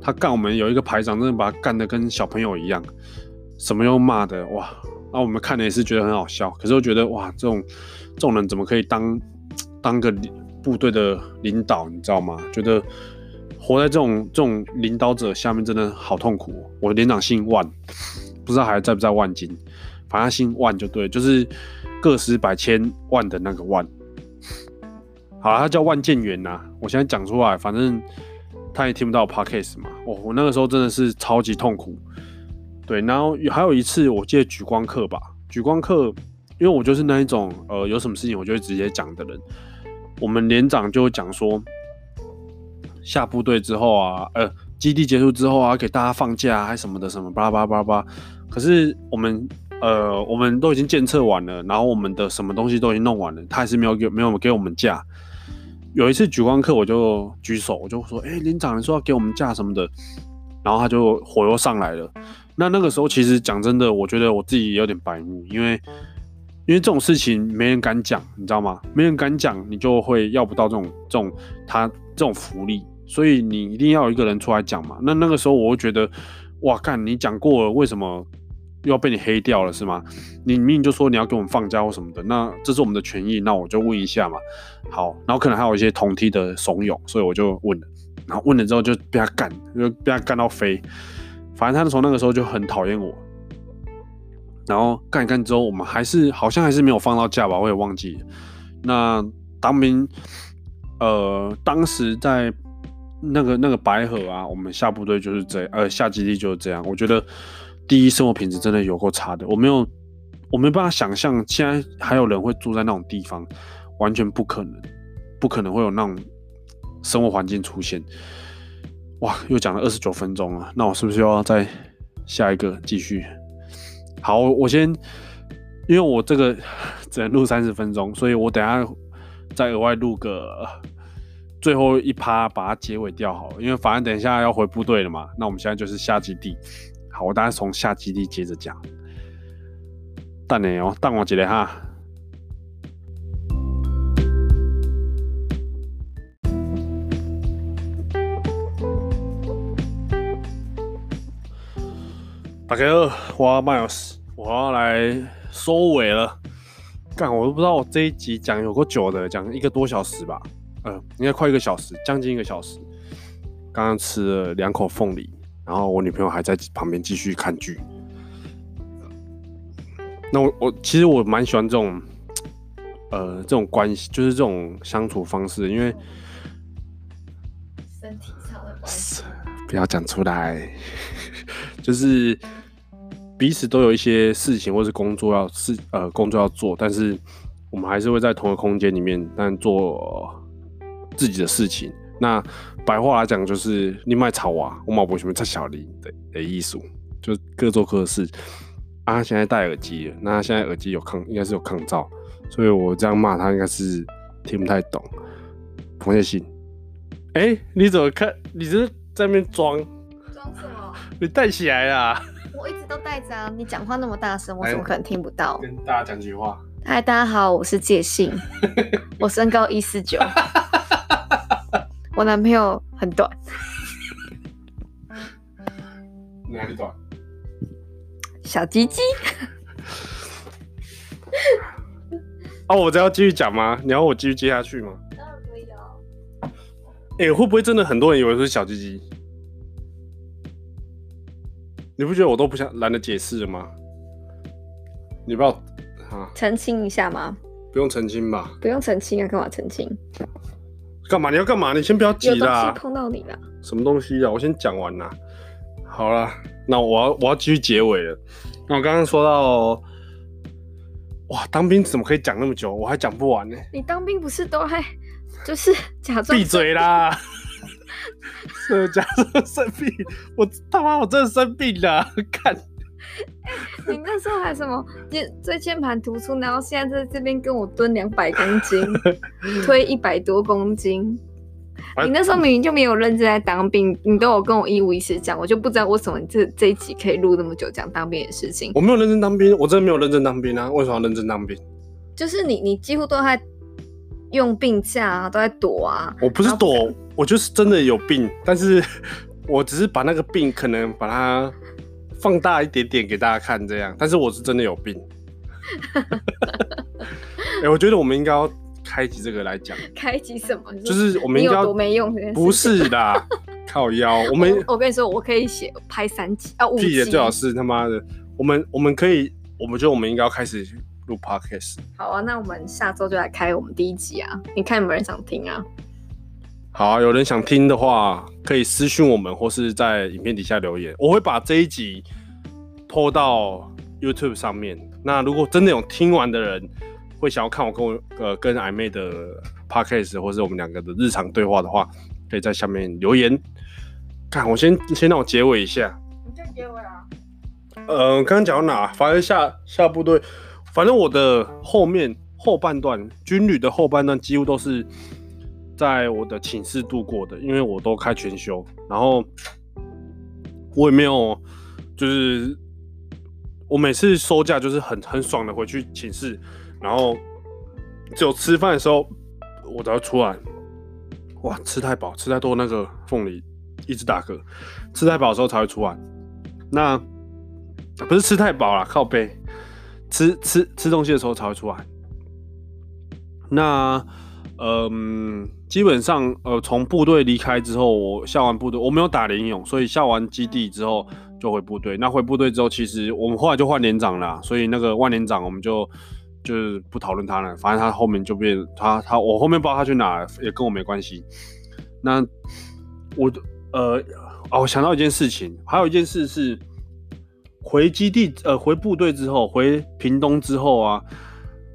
他干我们有一个排长，真的把他干得跟小朋友一样，什么又骂的哇！那我们看了也是觉得很好笑。可是我觉得哇，这种这种人怎么可以当当个部队的领导？你知道吗？觉得活在这种这种领导者下面真的好痛苦。我的连长姓万，不知道还在不在万金，反正姓万就对，就是个十百千万的那个万。好，他叫万建元呐。我现在讲出来，反正他也听不到 podcast 嘛。哦，我那个时候真的是超级痛苦。对，然后还有一次，我记得举光课吧。举光课，因为我就是那一种，呃，有什么事情我就会直接讲的人。我们连长就讲说，下部队之后啊，呃，基地结束之后啊，给大家放假啊，还什么的什么巴拉巴拉巴拉。可是我们，呃，我们都已经检测完了，然后我们的什么东西都已经弄完了，他还是没有给没有给我们假。有一次举光课，我就举手，我就说，哎、欸，连长，你说要给我们假什么的，然后他就火又上来了。那那个时候，其实讲真的，我觉得我自己有点白目，因为因为这种事情没人敢讲，你知道吗？没人敢讲，你就会要不到这种这种他这种福利，所以你一定要有一个人出来讲嘛。那那个时候，我会觉得，哇，干，你讲过了，为什么又要被你黑掉了，是吗？你明明就说你要给我们放假或什么的，那这是我们的权益，那我就问一下嘛。好，然后可能还有一些同梯的怂恿，所以我就问了，然后问了之后就被他干，就被他干到飞。反正他从那个时候就很讨厌我，然后干一干之后，我们还是好像还是没有放到假吧，我也忘记了。那当兵，呃，当时在那个那个白河啊，我们下部队就是这样，呃，下基地就是这样。我觉得第一生活品质真的有够差的，我没有，我没办法想象现在还有人会住在那种地方，完全不可能，不可能会有那种生活环境出现。哇，又讲了二十九分钟了，那我是不是又要再下一个继续？好，我先，因为我这个 只能录三十分钟，所以我等下再额外录个最后一趴，把它结尾掉好。因为反正等一下要回部队了嘛，那我们现在就是下基地。好，我等下从下基地接着讲。等你哦，等我一下哈。大家好，我 Miles，我要来收尾了。干，我都不知道我这一集讲有够久的，讲一个多小时吧，呃，应该快一个小时，将近一个小时。刚刚吃了两口凤梨，然后我女朋友还在旁边继续看剧。那我我其实我蛮喜欢这种，呃，这种关系，就是这种相处方式，因为身体上的关系，不要讲出来，就是。彼此都有一些事情或是工作要事呃工作要做，但是我们还是会在同一个空间里面，但做自己的事情。那白话来讲就是你卖草啊，我毛不喜欢插小林的的艺术，就各做各的事。啊，现在戴耳机了，那现在耳机有抗，应该是有抗噪，所以我这样骂他应该是听不太懂。彭建新，哎、你怎么看？你是在那边装装什么？你戴起来啦。我一直都带着啊！你讲话那么大声，我怎么可能听不到？跟大家讲句话。嗨，大家好，我是介信，我身高一四九，我男朋友很短。哪里短？小鸡鸡。哦，我这要继续讲吗？你要我继续接下去吗？当然可以啊。哎、欸，会不会真的很多人以为是小鸡鸡？你不觉得我都不想懒得解释了吗？你不要啊？澄清一下吗？不用澄清吧？不用澄清啊？干嘛澄清？干嘛？你要干嘛？你先不要急啦！有东西碰到你了？什么东西啊？我先讲完啦。好了，那我要我要继续结尾了。那我刚刚说到，哇，当兵怎么可以讲那么久？我还讲不完呢。你当兵不是都还就是假装？闭嘴啦！是假装 生病，我他妈我真的生病了，看、欸。你那时候还什么键椎间盘突出，然后现在在这边跟我蹲两百公斤，推一百多公斤。你那时候明明就没有认真在当兵，你都有跟我一五一十讲，我就不知道为什么你这这一集可以录那么久讲当兵的事情。我没有认真当兵，我真的没有认真当兵啊！为什么要认真当兵？就是你你几乎都在用病假啊，都在躲啊。我不是躲，我就是真的有病，但是 我只是把那个病可能把它放大一点点给大家看这样，但是我是真的有病。哎、欸，我觉得我们应该要开启这个来讲。开启什么？就是我们应该没用？不是的，靠腰。我们我，我跟你说，我可以写拍三集啊，五集。最好是他妈的，我们我们可以，我们觉得我们应该要开始录 podcast。好啊，那我们下周就来开我们第一集啊！你看有没有人想听啊？好啊，有人想听的话，可以私讯我们，或是在影片底下留言，我会把这一集 po 到 YouTube 上面。那如果真的有听完的人，会想要看我跟我呃跟暧昧的 podcast，或是我们两个的日常对话的话，可以在下面留言。看，我先先让我结尾一下。你就结尾啊？呃，刚刚讲到哪？反正下下部队，反正我的后面后半段军旅的后半段几乎都是在我的寝室度过的，因为我都开全休，然后我也没有就是。我每次收假就是很很爽的回去寝室，然后只有吃饭的时候我才会出来。哇，吃太饱，吃太多那个凤梨一直打嗝，吃太饱的时候才会出来。那不是吃太饱啦，靠背，吃吃吃东西的时候才会出来。那嗯，基本上呃，从部队离开之后，我下完部队，我没有打连勇，所以下完基地之后。就回部队，那回部队之后，其实我们后来就换连长了，所以那个万连长我们就就是不讨论他了，反正他后面就变他他我后面不知道他去哪，也跟我没关系。那我呃哦，我想到一件事情，还有一件事是回基地呃回部队之后，回屏东之后啊，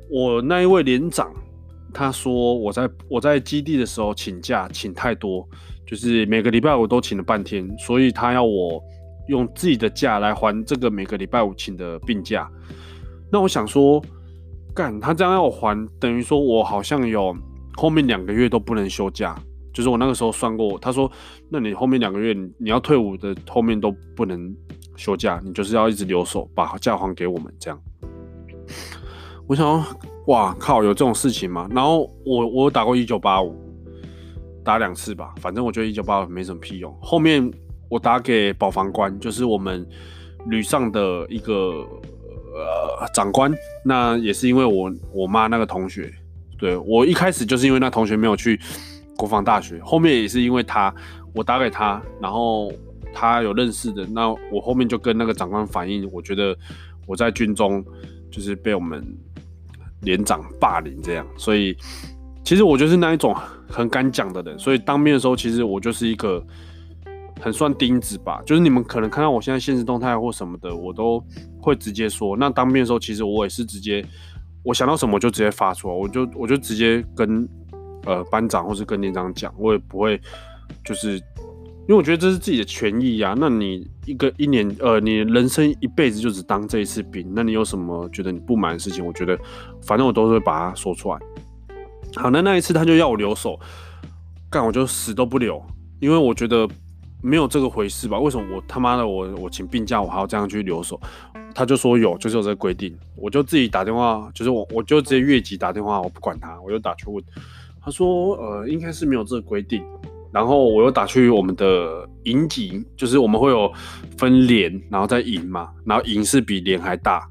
我那一位连长他说我在我在基地的时候请假请太多，就是每个礼拜我都请了半天，所以他要我。用自己的假来还这个每个礼拜五请的病假，那我想说，干他这样要我还，等于说我好像有后面两个月都不能休假，就是我那个时候算过，他说，那你后面两个月你要退伍的后面都不能休假，你就是要一直留守，把假还给我们这样。我想，哇靠，有这种事情吗？然后我我打过一九八五，打两次吧，反正我觉得一九八五没什么屁用，后面。我打给保防官，就是我们旅上的一个呃长官。那也是因为我我妈那个同学，对，我一开始就是因为那同学没有去国防大学，后面也是因为他，我打给他，然后他有认识的，那我后面就跟那个长官反映，我觉得我在军中就是被我们连长霸凌这样，所以其实我就是那一种很敢讲的人，所以当面的时候，其实我就是一个。很算钉子吧，就是你们可能看到我现在现实动态或什么的，我都会直接说。那当面的时候，其实我也是直接，我想到什么就直接发出来，我就我就直接跟呃班长或是跟连长讲，我也不会就是，因为我觉得这是自己的权益呀。那你一个一年呃，你人生一辈子就只当这一次兵，那你有什么觉得你不满的事情？我觉得反正我都会把它说出来。好，那那一次他就要我留守，干我就死都不留，因为我觉得。没有这个回事吧？为什么我他妈的我我请病假我还要这样去留守？他就说有，就是有这个规定。我就自己打电话，就是我我就直接越级打电话，我不管他，我就打去问。他说呃应该是没有这个规定。然后我又打去我们的营级，就是我们会有分连，然后再营嘛，然后营是比连还大。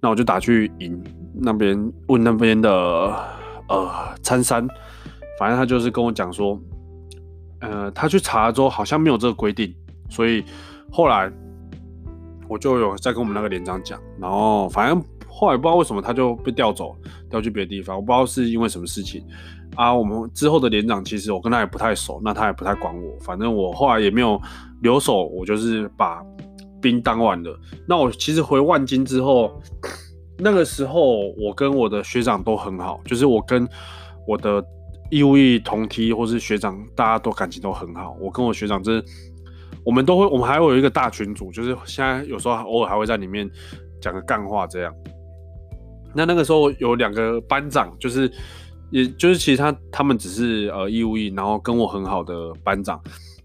那我就打去营那边问那边的呃参三，反正他就是跟我讲说。呃，他去查了之后好像没有这个规定，所以后来我就有在跟我们那个连长讲，然后反正后来不知道为什么他就被调走，调去别的地方，我不知道是因为什么事情啊。我们之后的连长其实我跟他也不太熟，那他也不太管我，反正我后来也没有留守，我就是把兵当完了。那我其实回万金之后，那个时候我跟我的学长都很好，就是我跟我的。义务役同梯或是学长，大家都感情都很好。我跟我学长，就是我们都会，我们还会有一个大群组，就是现在有时候偶尔还会在里面讲个干话这样。那那个时候有两个班长，就是也就是其实他他们只是呃义务役，然后跟我很好的班长，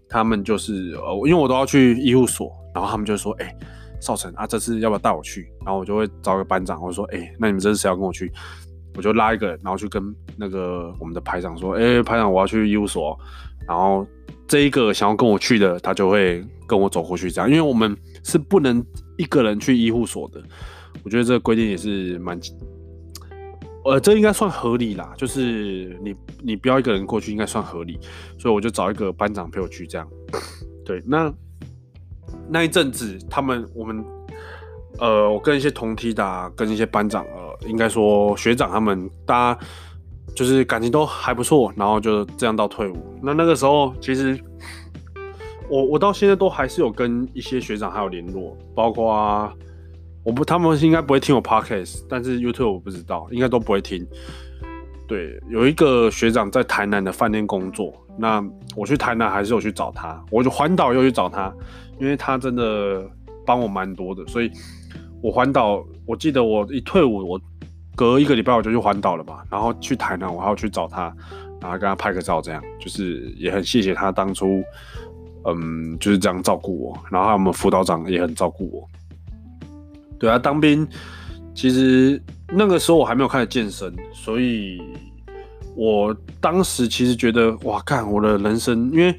他们就是呃因为我都要去医务所，然后他们就说，哎、少成啊，这次要不要带我去？然后我就会找个班长，我说，哎、那你们这次谁要跟我去？我就拉一个人，然后去跟那个我们的排长说，哎、排长，我要去医务所。然后这一个想要跟我去的，他就会跟我走过去，这样，因为我们是不能一个人去医护所的。我觉得这个规定也是蛮，呃，这应该算合理啦，就是你你不要一个人过去，应该算合理。所以我就找一个班长陪我去，这样。对，那那一阵子，他们我们，呃，我跟一些同梯的、跟一些班长，呃，应该说学长他们，大家就是感情都还不错，然后就这样到退伍。那那个时候，其实我我到现在都还是有跟一些学长还有联络，包括啊，我不，他们应该不会听我 podcast，但是 YouTube 我不知道，应该都不会听。对，有一个学长在台南的饭店工作，那我去台南还是有去找他，我就环岛又去找他，因为他真的帮我蛮多的，所以我环岛，我记得我一退伍，我隔一个礼拜我就去环岛了吧，然后去台南我还要去找他，然后跟他拍个照，这样就是也很谢谢他当初，嗯，就是这样照顾我，然后我们辅导长也很照顾我，对啊，当兵。其实那个时候我还没有开始健身，所以我当时其实觉得哇，看我的人生，因为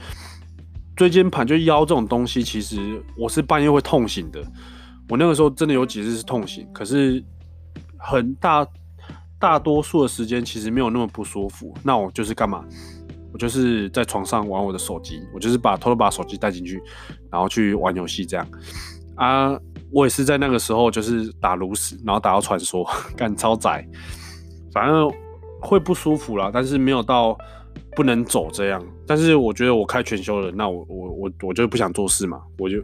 椎间盘就腰这种东西，其实我是半夜会痛醒的。我那个时候真的有几次是痛醒，可是很大大多数的时间其实没有那么不舒服。那我就是干嘛？我就是在床上玩我的手机，我就是把偷偷把手机带进去，然后去玩游戏这样啊。我也是在那个时候，就是打炉石，然后打到传说，干超窄，反正会不舒服啦，但是没有到不能走这样。但是我觉得我开全休了，那我我我我就不想做事嘛，我就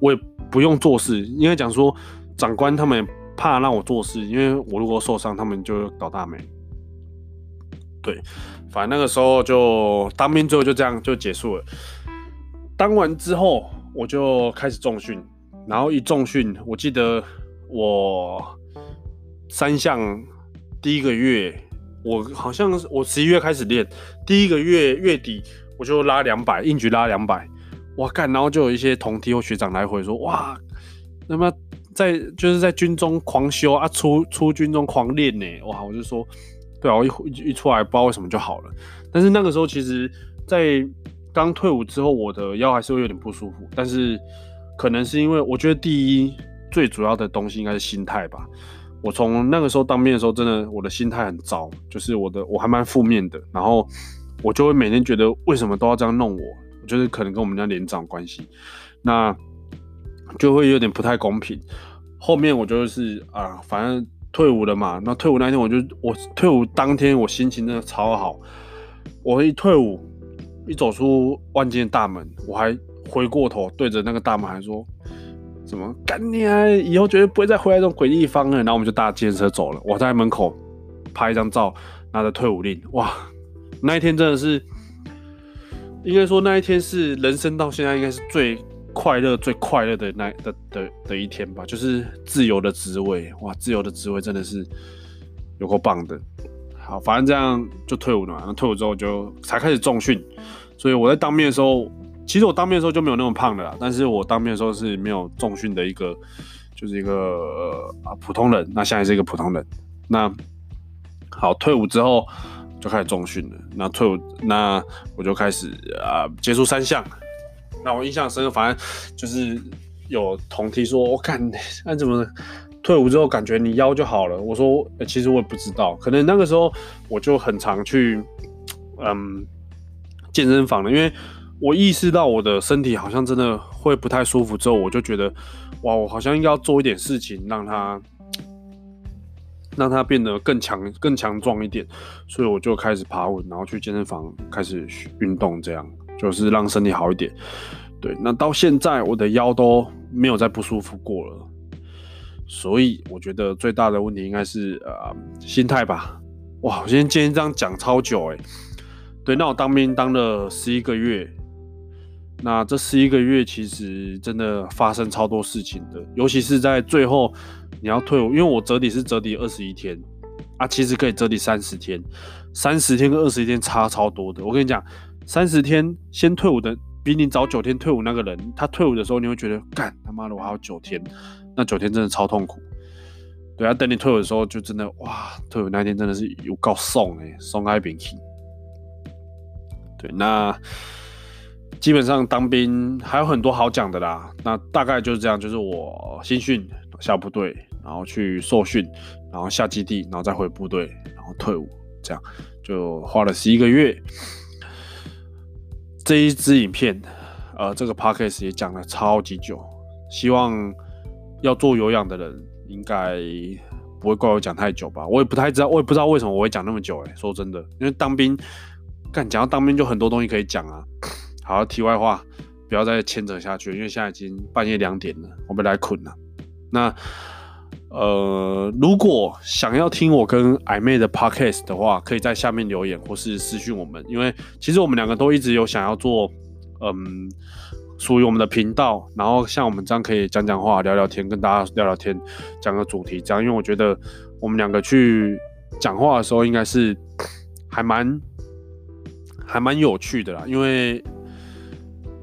我也不用做事，因为讲说长官他们怕让我做事，因为我如果受伤，他们就倒大霉。对，反正那个时候就当兵，最后就这样就结束了。当完之后，我就开始重训。然后一重训，我记得我三项第一个月，我好像我十一月开始练，第一个月月底我就拉两百，硬举拉两百，哇干！然后就有一些同梯或学长来回说，哇，那么在就是在军中狂修啊，出出军中狂练呢，哇！我就说，对啊，我一一出来不知道为什么就好了，但是那个时候其实，在刚退伍之后，我的腰还是会有点不舒服，但是。可能是因为我觉得第一最主要的东西应该是心态吧。我从那个时候当兵的时候，真的我的心态很糟，就是我的我还蛮负面的。然后我就会每天觉得为什么都要这样弄我？我觉得可能跟我们家连长关系，那就会有点不太公平。后面我就是啊，反正退伍了嘛。那退伍那天，我就我退伍当天，我心情真的超好。我一退伍，一走出万间大门，我还。回过头对着那个大门还说：“什么干你啊！以后绝对不会再回来这种鬼地方了。”然后我们就搭计程车走了。我在门口拍一张照，拿着退伍令。哇，那一天真的是，应该说那一天是人生到现在应该是最快乐、最快乐的那的的的一天吧。就是自由的滋味，哇，自由的滋味真的是有够棒的。好，反正这样就退伍了嘛。那退伍之后就才开始重训，所以我在当面的时候。其实我当面的时候就没有那么胖的啦，但是我当面的时候是没有重训的一个，就是一个啊、普通人。那现在是一个普通人。那好，退伍之后就开始重训了。那退伍，那我就开始啊、呃、接触三项。那我印象深刻，反正就是有同梯说，我看那怎么退伍之后感觉你腰就好了。我说、其实我也不知道，可能那个时候我就很常去嗯健身房了，因为。我意识到我的身体好像真的会不太舒服之后，我就觉得，哇，我好像应该要做一点事情，让它让它变得更强、更强壮一点。所以我就开始爬稳，然后去健身房开始运动，这样就是让身体好一点。对，那到现在我的腰都没有再不舒服过了。所以我觉得最大的问题应该是呃心态吧。哇，我今天今天这样讲超久诶。对，那我当兵当了十一个月。那这十一个月其实真的发生超多事情的，尤其是在最后你要退伍，因为我折抵是折抵二十一天啊，其实可以折抵三十天，三十天跟二十一天差超多的。我跟你讲，三十天先退伍的比你早九天退伍那个人，他退伍的时候你会觉得干他妈的我还有九天，那九天真的超痛苦。对啊，等你退伍的时候，就真的哇，退伍那天真的是有够爽哎，爽爱兵器。对，那基本上当兵还有很多好讲的啦。那大概就是这样，就是我新训下部队，然后去受训，然后下基地，然后再回部队，然后退伍，这样就花了十一个月。这一支影片，呃，这个 podcast 也讲了超级久，希望要做有氧的人。应该不会怪我讲太久吧？我也不太知道，我也不知道为什么我会讲那么久。哎，说真的，因为当兵，干讲到当兵就很多东西可以讲啊。好，题外话，不要再牵扯下去，因为现在已经半夜两点了，我们来困了。那呃，如果想要听我跟矮妹的 podcast 的话，可以在下面留言或是私讯我们，因为其实我们两个都一直有想要做，嗯。属于我们的频道，然后像我们这样可以讲讲话、聊聊天，跟大家聊聊天，讲个主题这样。因为我觉得我们两个去讲话的时候，应该是还蛮还蛮有趣的啦。因为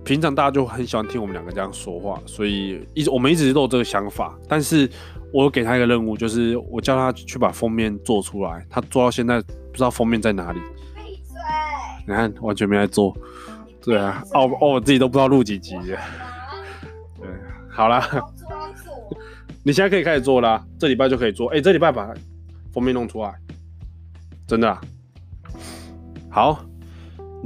平常大家就很喜欢听我们两个这样说话，所以一直我们一直都有这个想法。但是我给他一个任务，就是我叫他去把封面做出来。他做到现在不知道封面在哪里。闭嘴你看，完全没在做。对啊，哦哦，我自己都不知道录几集。对，好啦，你现在可以开始做啦，这礼拜就可以做。哎、欸，这礼拜把封面弄出来，真的、啊。好，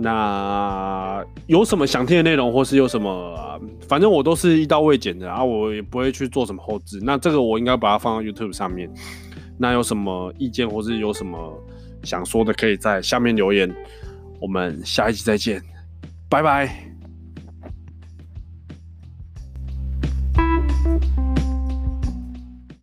那有什么想听的内容，或是有什么，反正我都是一刀未剪的啊，我也不会去做什么后置。那这个我应该把它放到 YouTube 上面。那有什么意见，或是有什么想说的，可以在下面留言。我们下一集再见。拜拜。